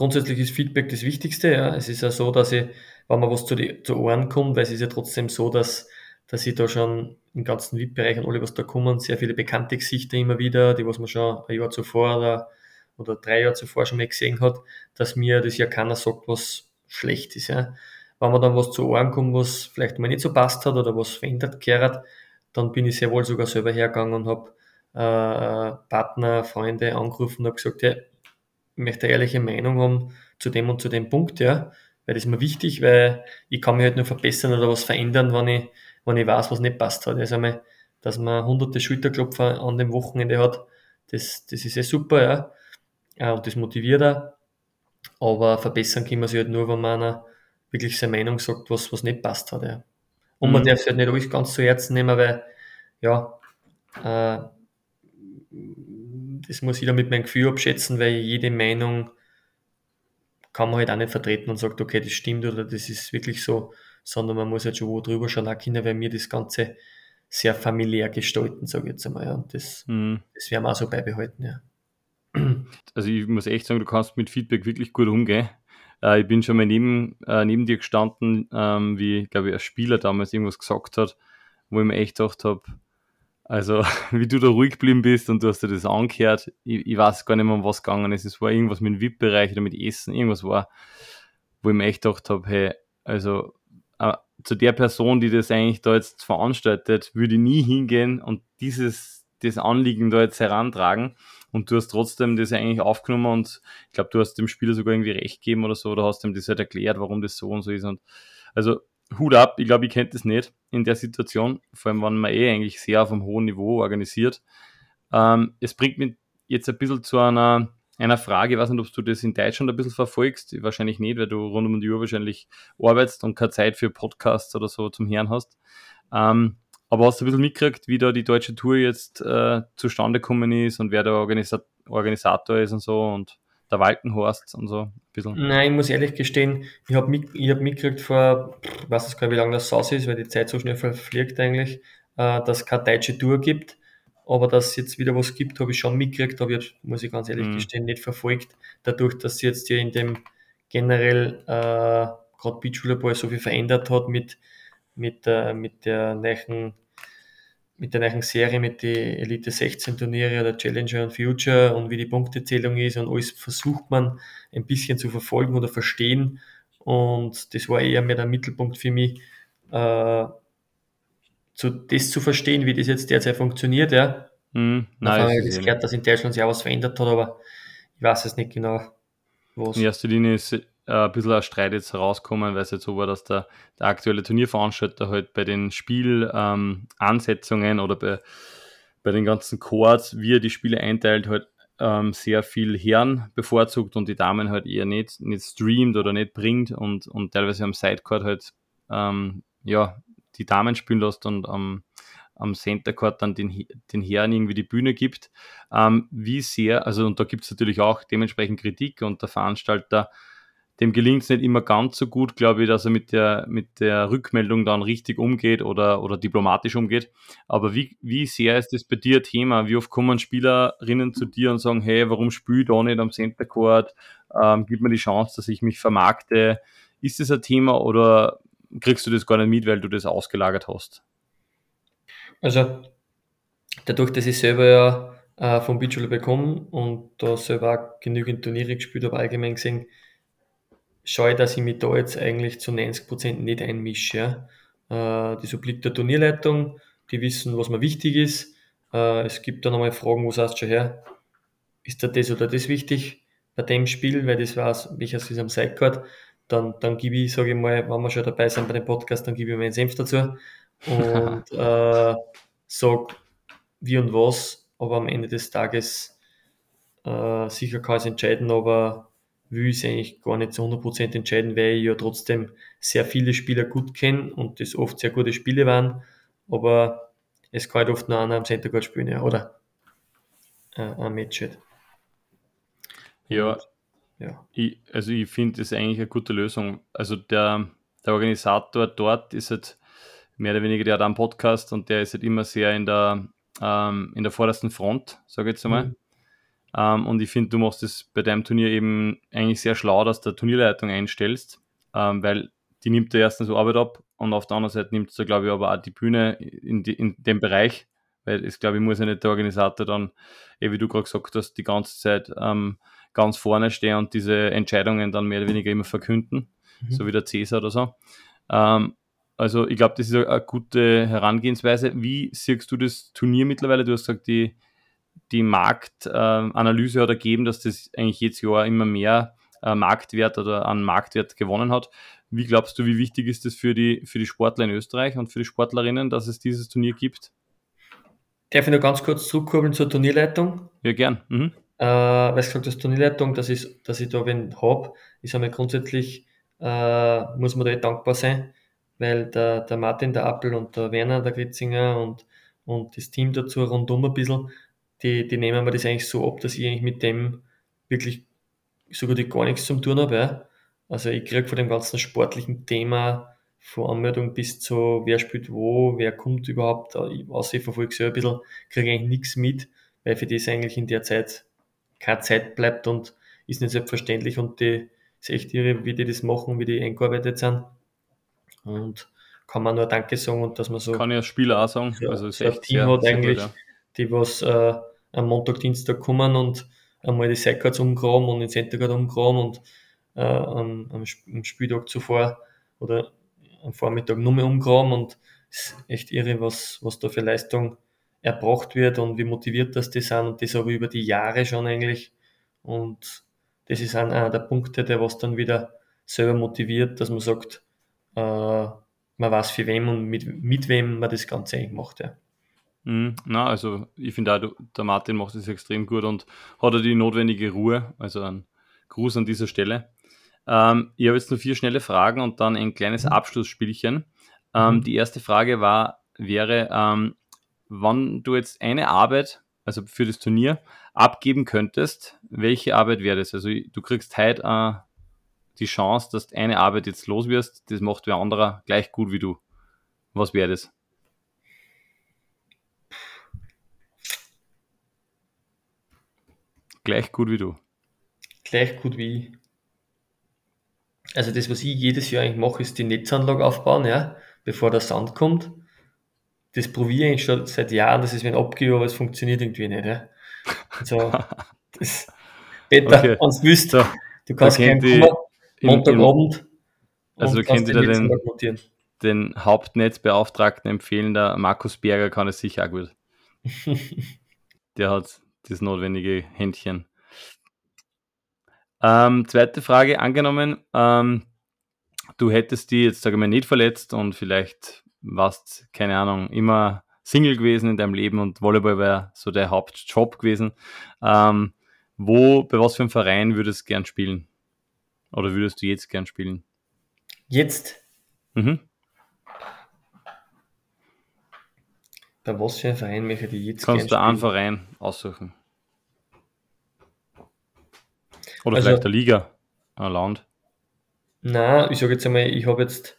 grundsätzlich ist Feedback das Wichtigste. Ja. Es ist ja so, dass ich, wenn man was zu, die, zu Ohren kommt, weil es ist ja trotzdem so, dass, dass ich da schon im ganzen VIP-Bereich und alle, was da kommen, sehr viele bekannte Gesichter immer wieder, die was man schon ein Jahr zuvor oder, oder drei Jahre zuvor schon mal gesehen hat, dass mir das ja keiner sagt, was schlecht ist. Ja. Wenn man dann was zu Ohren kommt, was vielleicht mal nicht so passt hat oder was verändert gehört, dann bin ich sehr wohl sogar selber hergegangen und habe äh, Partner, Freunde angerufen und habe gesagt, hey, möchte eine ehrliche Meinung haben zu dem und zu dem Punkt, ja, weil das ist mir wichtig, weil ich kann mich halt nur verbessern oder was verändern, wenn ich, wenn ich weiß, was nicht passt hat. Also einmal, dass man hunderte Schulterklopfer an dem Wochenende hat, das, das ist ja super, ja, und das motiviert auch, aber verbessern kann man sich halt nur, wenn man einer wirklich seine Meinung sagt, was, was nicht passt hat, ja. Und mhm. man darf sich halt nicht alles ganz zu Herzen nehmen, weil, ja, äh, das muss ich dann mit meinem Gefühl abschätzen, weil jede Meinung kann man halt auch nicht vertreten und sagt, okay, das stimmt oder das ist wirklich so, sondern man muss halt schon wo drüber schauen können, weil wir das Ganze sehr familiär gestalten, sage ich jetzt einmal. Ja. Und das, mhm. das werden wir auch so beibehalten, ja. Also ich muss echt sagen, du kannst mit Feedback wirklich gut umgehen. Äh, ich bin schon mal neben, äh, neben dir gestanden, ähm, wie, glaube ich, ein Spieler damals irgendwas gesagt hat, wo ich mir echt gedacht habe, also, wie du da ruhig geblieben bist und du hast dir das angehört, ich, ich weiß gar nicht mehr, um was gegangen ist. Es war irgendwas mit dem VIP-Bereich oder mit Essen, irgendwas war, wo ich mir echt gedacht habe, hey, also, äh, zu der Person, die das eigentlich da jetzt veranstaltet, würde nie hingehen und dieses, das Anliegen da jetzt herantragen. Und du hast trotzdem das eigentlich aufgenommen und ich glaube, du hast dem Spieler sogar irgendwie recht gegeben oder so, oder hast ihm das halt erklärt, warum das so und so ist. Und also Hut ab, ich glaube, ich kennt das nicht in der Situation, vor allem wenn man eh eigentlich sehr auf einem hohen Niveau organisiert. Ähm, es bringt mich jetzt ein bisschen zu einer einer Frage. Ich weiß nicht, ob du das in Deutschland ein bisschen verfolgst. Wahrscheinlich nicht, weil du rund um die Uhr wahrscheinlich arbeitest und keine Zeit für Podcasts oder so zum Hören hast. Ähm, aber hast du ein bisschen mitgekriegt, wie da die deutsche Tour jetzt äh, zustande gekommen ist und wer der Organisa Organisator ist und so und der Walkenhorst und so ein bisschen? Nein, ich muss ehrlich gestehen, ich habe mit, hab mitgekriegt vor, ich weiß gar nicht, wie lange das aus ist, weil die Zeit so schnell verfliegt eigentlich, äh, dass es keine deutsche Tour gibt aber dass es jetzt wieder was gibt, habe ich schon mitgekriegt, aber ich muss ich ganz ehrlich mhm. gestehen, nicht verfolgt. Dadurch, dass sie jetzt hier in dem generell äh, gerade Beachvolleyball so viel verändert hat mit, mit, äh, mit der neuen mit der neuen Serie, mit den Elite 16 Turniere oder Challenger und Future und wie die Punktezählung ist und alles versucht man ein bisschen zu verfolgen oder verstehen. Und das war eher mehr der Mittelpunkt für mich, äh, zu, das zu verstehen, wie das jetzt derzeit funktioniert, ja. Mm, nein, habe ich das gehört, dass in Deutschland sich auch was verändert hat, aber ich weiß es nicht genau, was. In erster Linie ist äh, ein bisschen ein Streit jetzt herausgekommen, weil es jetzt so war, dass der, der aktuelle Turnierveranstalter halt bei den Spielansetzungen ähm, oder bei, bei den ganzen Chords, wie er die Spiele einteilt, halt ähm, sehr viel Herren bevorzugt und die Damen halt eher nicht, nicht streamt oder nicht bringt und, und teilweise am Sidecourt halt ähm, ja, die Damen spielen lässt und am, am Center Court dann den, den Herren irgendwie die Bühne gibt. Ähm, wie sehr, also und da gibt es natürlich auch dementsprechend Kritik und der Veranstalter, dem gelingt es nicht immer ganz so gut, glaube ich, dass er mit der, mit der Rückmeldung dann richtig umgeht oder, oder diplomatisch umgeht. Aber wie, wie sehr ist das bei dir ein Thema? Wie oft kommen Spielerinnen zu dir und sagen, hey, warum spiele ich da nicht am Center Court? Ähm, gib mir die Chance, dass ich mich vermarkte. Ist das ein Thema oder kriegst du das gar nicht mit, weil du das ausgelagert hast? Also dadurch, dass ich selber ja äh, vom Beachvolley bekomme und da selber auch genügend Turniere gespielt habe, allgemein gesehen, schaue ich, dass ich mich da jetzt eigentlich zu 90% nicht einmische. Ja. Äh, das obliegt der Turnierleitung, die wissen, was mir wichtig ist. Äh, es gibt dann nochmal Fragen, wo sagst du schon her, ist da das oder das wichtig bei dem Spiel, weil das weiß, welches ist am Sidecard dann, dann gebe ich, sage ich mal, wenn wir schon dabei sind bei dem Podcast, dann gebe ich meinen Senf dazu und äh, sage wie und was, aber am Ende des Tages äh, sicher kann ich es entscheiden, aber will ich es eigentlich gar nicht zu 100% entscheiden, weil ich ja trotzdem sehr viele Spieler gut kenne und das oft sehr gute Spiele waren, aber es kann halt oft noch einer am Center Court spielen, ja, oder äh, ein Match halt. Ja, ja. Ich, also ich finde das eigentlich eine gute Lösung. Also der, der Organisator dort ist halt mehr oder weniger, der hat einen Podcast und der ist halt immer sehr in der, ähm, in der vordersten Front, sage ich jetzt einmal. Mhm. Ähm, und ich finde, du machst es bei deinem Turnier eben eigentlich sehr schlau, dass du Turnierleitung einstellst, ähm, weil die nimmt dir erstens Arbeit ab und auf der anderen Seite nimmt du, glaube ich, aber auch die Bühne in, die, in dem Bereich, weil es, glaube ich, muss ja nicht der Organisator dann, eh, wie du gerade gesagt hast, die ganze Zeit ähm, ganz vorne stehen und diese Entscheidungen dann mehr oder weniger immer verkünden, mhm. so wie der Cäsar oder so. Ähm, also ich glaube, das ist eine gute Herangehensweise. Wie siehst du das Turnier mittlerweile? Du hast gesagt, die, die Marktanalyse äh, hat ergeben, dass das eigentlich jedes Jahr immer mehr äh, Marktwert oder an Marktwert gewonnen hat. Wie glaubst du, wie wichtig ist das für die, für die Sportler in Österreich und für die Sportlerinnen, dass es dieses Turnier gibt? Darf ich noch ganz kurz zurückkurbeln zur Turnierleitung? Ja, gern. Mhm. Äh, weil gesagt hast, Turnierleitung, dass ich, dass ich da wen habe, ist einmal grundsätzlich, äh, muss man da eh dankbar sein, weil der, der Martin, der Appel und der Werner, der Gritzinger und, und das Team dazu rundum ein bisschen, die, die nehmen mir das eigentlich so ab, dass ich eigentlich mit dem wirklich so gut wie gar nichts zum tun habe. Ja. Also ich kriege von dem ganzen sportlichen Thema von Anmeldung bis zu wer spielt wo, wer kommt überhaupt, außer ich verfolge so ein bisschen, kriege eigentlich nichts mit, weil für das eigentlich in der Zeit keine Zeit bleibt und ist nicht selbstverständlich und die ist echt irre, wie die das machen, wie die eingearbeitet sind. Und kann man nur Danke sagen und dass man so. Kann ich als Spieler auch sagen. So, also so ein Team hat eigentlich, gut, ja. die was äh, am Montag, Dienstag kommen und einmal die Sidecards umgraben und den Centercard umgraben und äh, am, am, Spieltag zuvor oder am Vormittag nur mehr umgraben und es ist echt irre, was, was da für Leistung erbracht wird und wie motiviert das die sind und das aber über die Jahre schon eigentlich und das ist einer der Punkte, der was dann wieder selber motiviert, dass man sagt, äh, man weiß für wem und mit, mit wem man das Ganze eigentlich macht. Ja. Mm, na, also ich finde auch, der Martin macht das extrem gut und hat auch die notwendige Ruhe. Also ein Gruß an dieser Stelle. Ähm, ich habe jetzt nur vier schnelle Fragen und dann ein kleines mhm. Abschlussspielchen. Ähm, mhm. Die erste Frage war, wäre, ähm, wann du jetzt eine Arbeit, also für das Turnier, abgeben könntest, welche Arbeit wäre das? Also du kriegst heute äh, die Chance, dass du eine Arbeit jetzt los wirst, das macht wer anderer gleich gut wie du. Was wäre das? Gleich gut wie du. Gleich gut wie ich. Also das, was ich jedes Jahr eigentlich mache, ist die Netzanlage aufbauen, ja, bevor der Sand kommt. Das probiere ich schon seit Jahren, das ist mir abgebe, aber es funktioniert irgendwie nicht. Ja. Also, das, Peter, okay. wenn du willst, so, du kannst kommen, Montagabend. Also du könntest dir den, den Hauptnetzbeauftragten empfehlen, der Markus Berger kann es sicher auch gut. der hat das notwendige Händchen. Ähm, zweite Frage, angenommen, ähm, du hättest die jetzt, sage ich mal, nicht verletzt und vielleicht warst, keine Ahnung, immer Single gewesen in deinem Leben und Volleyball wäre so der Hauptjob gewesen. Ähm, wo, bei was für einem Verein würdest du gern spielen? Oder würdest du jetzt gern spielen? Jetzt? Mhm. Bei was für einem Verein möchte ich jetzt Kannst gern du einen Verein aussuchen? Oder also, vielleicht der Liga, ein Land? Na, ich sage jetzt einmal, ich habe jetzt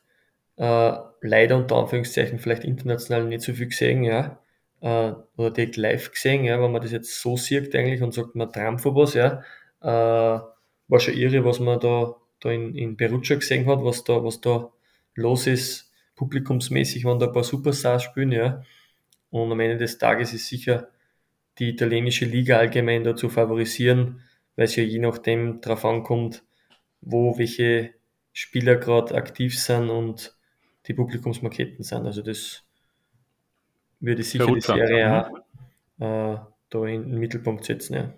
äh, leider unter Anführungszeichen vielleicht international nicht so viel gesehen, ja, äh, oder direkt live gesehen, ja, wenn man das jetzt so sieht eigentlich und sagt, man träumt von was, ja, äh, war schon irre, was man da, da in, in Perugia gesehen hat, was da, was da los ist, publikumsmäßig, wenn da ein paar Superstars spielen, ja, und am Ende des Tages ist sicher die italienische Liga allgemein da zu favorisieren, weil es ja je nachdem darauf ankommt, wo welche Spieler gerade aktiv sind und die Publikumsmarketten sind. Also das würde sicher die Serie auch äh, da in den Mittelpunkt setzen. Ja.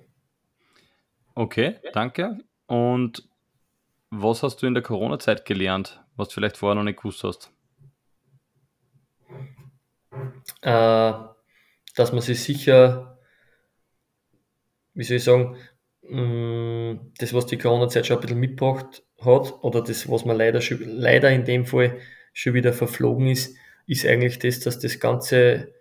Okay, danke. Und was hast du in der Corona-Zeit gelernt, was du vielleicht vorher noch nicht gewusst hast? Äh, dass man sich sicher, wie soll ich sagen, Mm, das, was die Corona-Zeit schon ein bisschen mitgebracht hat, oder das, was man leider, leider in dem Fall schon wieder verflogen ist, ist eigentlich das, dass das Ganze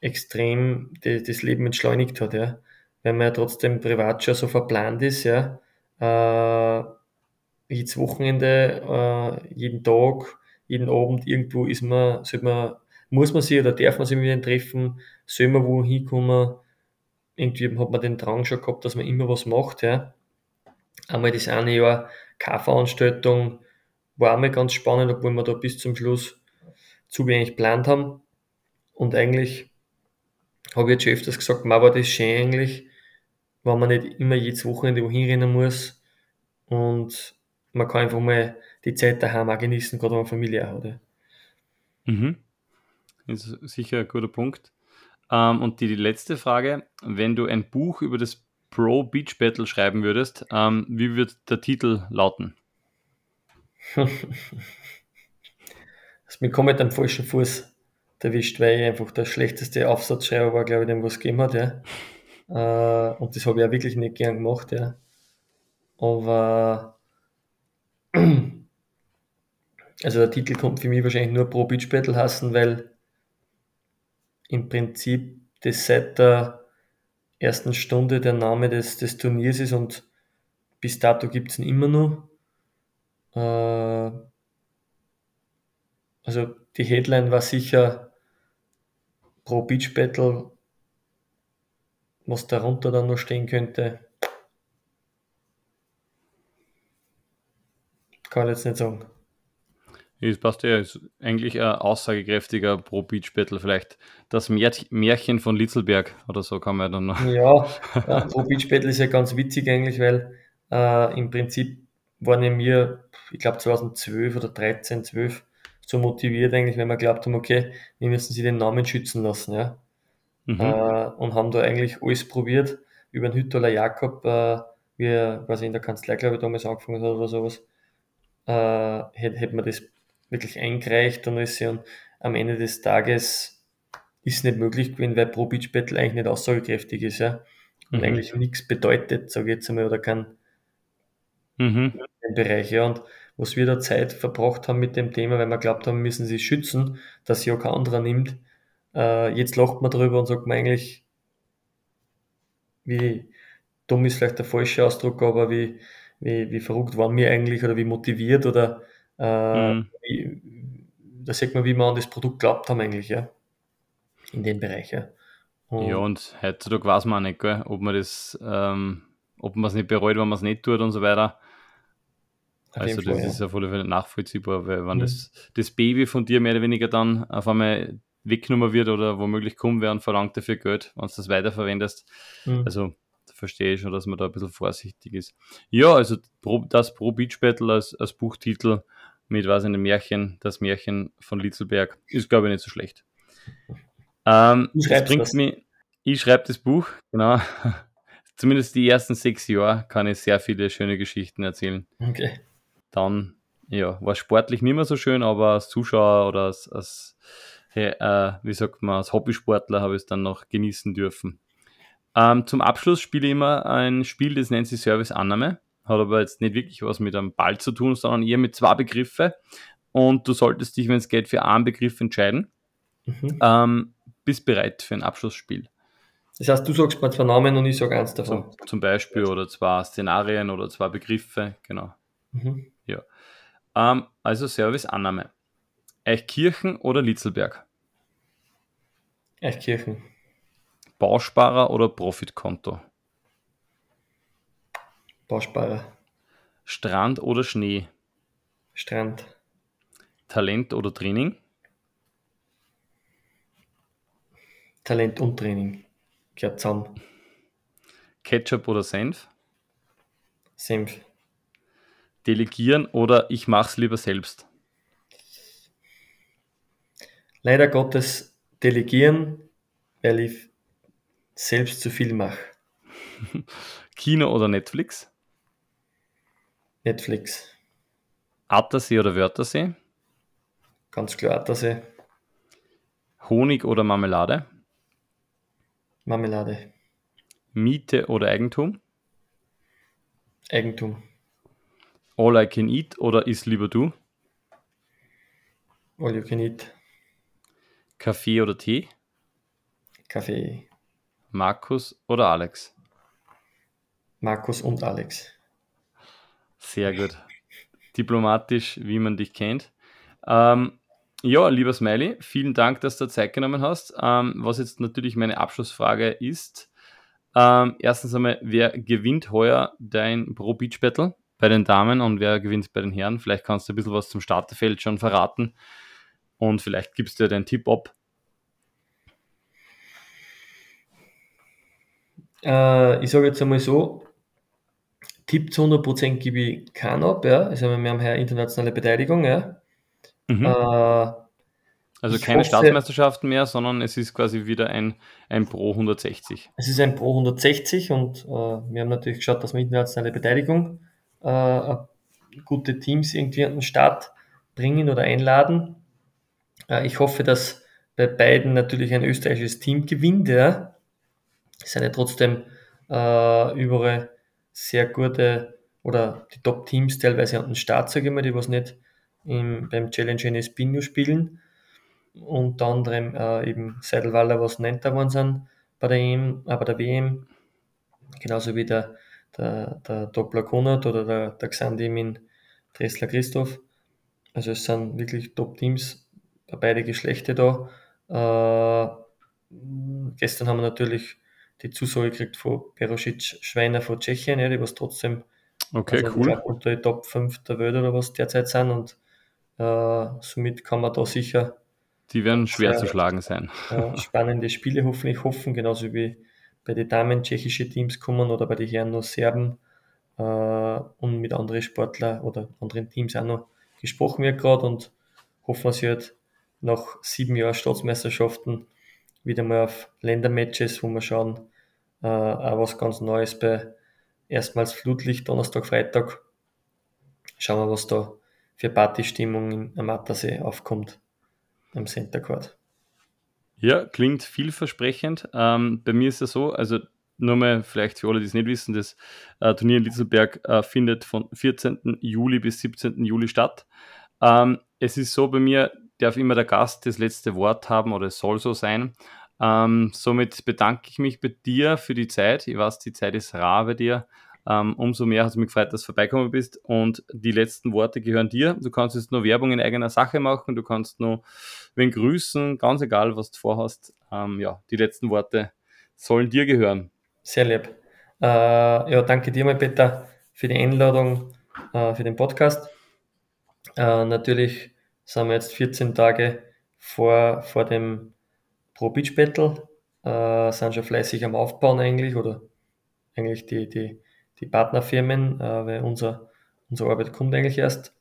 extrem die, das Leben entschleunigt hat, ja. Weil man ja trotzdem privat schon so verplant ist, ja. Äh, jedes Wochenende, äh, jeden Tag, jeden Abend irgendwo ist man, sollte man, muss man sich oder darf man sich mit ihnen treffen, soll man wo hinkommen, irgendwie hat man den Drang schon gehabt, dass man immer was macht. Ja. Einmal das eine Jahr K-Veranstaltung war einmal ganz spannend, obwohl wir da bis zum Schluss zu wenig geplant haben. Und eigentlich habe ich jetzt schon öfters gesagt, man war das schön eigentlich, wenn man nicht immer jedes Wochenende wohin rennen muss und man kann einfach mal die Zeit daheim auch genießen, gerade wenn man Familie hat. Ja. Mhm. Das ist sicher ein guter Punkt. Ähm, und die, die, letzte Frage, wenn du ein Buch über das Pro Beach Battle schreiben würdest, ähm, wie wird der Titel lauten? Das mir komplett am falschen Fuß erwischt, weil ich einfach der schlechteste Aufsatzschreiber war, glaube ich, dem was gegeben hat, ja. Äh, und das habe ich ja wirklich nicht gern gemacht, ja. Aber also der Titel kommt für mich wahrscheinlich nur Pro Beach Battle hassen, weil im Prinzip das seit der ersten Stunde der Name des, des Turniers ist und bis dato gibt es ihn immer noch. Äh, also die Headline war sicher Pro Beach Battle, was darunter dann noch stehen könnte. Kann ich jetzt nicht sagen. Das passt ja, ist eigentlich ein aussagekräftiger Pro Beach Battle. Vielleicht das Märchen von Litzelberg oder so kann man dann noch. Ja, ja Pro Beach Battle ist ja ganz witzig eigentlich, weil äh, im Prinzip waren ja mir, ich glaube 2012 oder 13, 12, so motiviert eigentlich, wenn wir glaubt haben, okay, wir müssen sie den Namen schützen lassen, ja. Mhm. Äh, und haben da eigentlich alles probiert, über den Hüttoler Jakob, äh, wie er quasi in der Kanzlei, glaube ich, damals angefangen hat oder sowas, äh, hätte, hätte man das wirklich eingereicht und alles. Und am Ende des Tages ist nicht möglich gewesen, weil Pro Beach Battle eigentlich nicht aussagekräftig ist, ja. Und mhm. eigentlich nichts bedeutet, sage ich jetzt einmal, oder kann mhm. Bereich, ja. Und was wir da Zeit verbracht haben mit dem Thema, weil wir glaubt haben, müssen sie schützen, dass sie auch kein anderer nimmt. Äh, jetzt lacht man drüber und sagt man eigentlich, wie dumm ist vielleicht der falsche Ausdruck, aber wie, wie, wie verrückt waren wir eigentlich oder wie motiviert oder äh, mhm. wie, da sieht man, wie wir an das Produkt glaubt haben eigentlich, ja. In dem Bereich, ja. Und ja, und heutzutage weiß man auch nicht, gell, ob man das, ähm, ob man es nicht bereut, wenn man es nicht tut und so weiter. Also das Fall, ist ja. auf alle Fälle nachvollziehbar, weil wenn mhm. das, das Baby von dir mehr oder weniger dann auf einmal weggenommen wird oder womöglich kommen werden, verlangt dafür Geld, wenn du das weiterverwendest. Mhm. Also verstehe ich schon, dass man da ein bisschen vorsichtig ist. Ja, also das Pro Beach Battle als, als Buchtitel mit was in dem Märchen, das Märchen von Litzelberg, ist glaube ich nicht so schlecht. Ähm, das bringt das. mich, ich schreibe das Buch, genau. Zumindest die ersten sechs Jahre kann ich sehr viele schöne Geschichten erzählen. Okay. Dann, ja, war sportlich nicht mehr so schön, aber als Zuschauer oder als, als hey, äh, wie sagt man, als Hobbysportler habe ich es dann noch genießen dürfen. Ähm, zum Abschluss spiele ich immer ein Spiel, das nennt sich Service Annahme. Hat aber jetzt nicht wirklich was mit einem Ball zu tun, sondern eher mit zwei Begriffe. Und du solltest dich, wenn es geht, für einen Begriff entscheiden. Mhm. Ähm, bist bereit für ein Abschlussspiel. Das heißt, du sagst mal zwei Namen und ich sage eins davon. Zum, zum Beispiel oder zwei Szenarien oder zwei Begriffe, genau. Mhm. Ja. Ähm, also Service Annahme. Eichkirchen oder Litzelberg? Eichkirchen. Bausparer oder Profitkonto? Bausparer. Strand oder Schnee? Strand. Talent oder Training? Talent und Training. Gehört zusammen. Ketchup oder Senf? Senf. Delegieren oder ich mach's lieber selbst? Leider Gottes delegieren, weil ich selbst zu viel mache. Kino oder Netflix? Netflix. Attersee oder Wörthersee? Ganz klar Attersee. Honig oder Marmelade? Marmelade. Miete oder Eigentum? Eigentum. All I can eat oder ist lieber du? All you can eat. Kaffee oder Tee? Kaffee. Markus oder Alex? Markus und Alex. Sehr gut. Diplomatisch, wie man dich kennt. Ähm, ja, lieber Smiley, vielen Dank, dass du Zeit genommen hast. Ähm, was jetzt natürlich meine Abschlussfrage ist, ähm, erstens einmal, wer gewinnt heuer dein Pro Beach Battle bei den Damen und wer gewinnt bei den Herren? Vielleicht kannst du ein bisschen was zum Starterfeld schon verraten und vielleicht gibst du dir deinen Tipp ab. Äh, ich sage jetzt einmal so, Tipp zu 100% gebe ich keinen ab, ja. Also wir haben hier internationale Beteiligung, ja. Mhm. Äh, also keine hoffe, Staatsmeisterschaften mehr, sondern es ist quasi wieder ein, ein Pro 160. Es ist ein Pro 160 und äh, wir haben natürlich geschaut, dass wir internationale Beteiligung äh, gute Teams irgendwie an den Start bringen oder einladen. Äh, ich hoffe, dass bei beiden natürlich ein österreichisches Team gewinnt, ja. Es sind ja trotzdem äh, überall sehr gute oder die Top-Teams teilweise an den Start, sage ich mal, die was nicht im, beim Challenge NS nur spielen. Unter anderem äh, eben Seidelwaller, was nennt da worden sind bei der EM, äh, bei der WM. Genauso wie der, der, der Doppler Konrad oder der, der Xandi in Dressler Christoph. Also es sind wirklich Top-Teams bei beide Geschlechter da. Äh, gestern haben wir natürlich die Zusage gekriegt von Perosic Schweiner von Tschechien, ja, die was trotzdem okay, also, cool. unter die Top 5 der Welt oder was derzeit sind und äh, somit kann man da sicher die werden schwer sehr, zu schlagen sein. Äh, spannende Spiele hoffentlich hoffen, genauso wie bei den Damen tschechische Teams kommen oder bei den Herren nur Serben äh, und mit anderen Sportlern oder anderen Teams auch noch gesprochen wird gerade und hoffen wir sie halt nach sieben Jahren Staatsmeisterschaften wieder mal auf Ländermatches, wo wir schauen, äh, auch was ganz Neues bei erstmals Flutlicht, Donnerstag, Freitag. Schauen wir, was da für Partystimmung am Attersee aufkommt am Center Court. Ja, klingt vielversprechend. Ähm, bei mir ist es so, also nur mal vielleicht für alle, die es nicht wissen, das äh, Turnier in Litzelberg äh, findet von 14. Juli bis 17. Juli statt. Ähm, es ist so, bei mir darf immer der Gast das letzte Wort haben oder es soll so sein. Ähm, somit bedanke ich mich bei dir für die Zeit. Ich weiß, die Zeit ist rar bei dir. Ähm, umso mehr hat es mich gefreut, dass du vorbeikommen bist. Und die letzten Worte gehören dir. Du kannst jetzt nur Werbung in eigener Sache machen. Du kannst nur wen grüßen, ganz egal, was du vorhast. Ähm, ja, die letzten Worte sollen dir gehören. Sehr lieb. Äh, ja, danke dir mal, Peter, für die Einladung, äh, für den Podcast. Äh, natürlich sind wir jetzt 14 Tage vor, vor dem Pro Beach Battle, äh, sind schon fleißig am Aufbauen eigentlich oder eigentlich die, die, die Partnerfirmen, äh, weil unser, unsere Arbeit kommt eigentlich erst.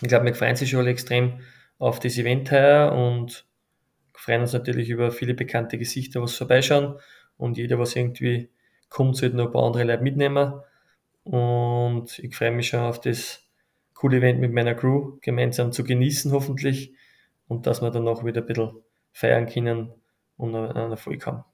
Ich glaube, wir freuen sich schon alle extrem auf das Event heuer und freuen uns natürlich über viele bekannte Gesichter, was vorbeischauen und jeder, was irgendwie kommt, sollte noch ein paar andere Leute mitnehmen. Und ich freue mich schon auf das coole Event mit meiner Crew gemeinsam zu genießen, hoffentlich. Und dass wir dann auch wieder ein bisschen feiern können und einen Erfolg haben.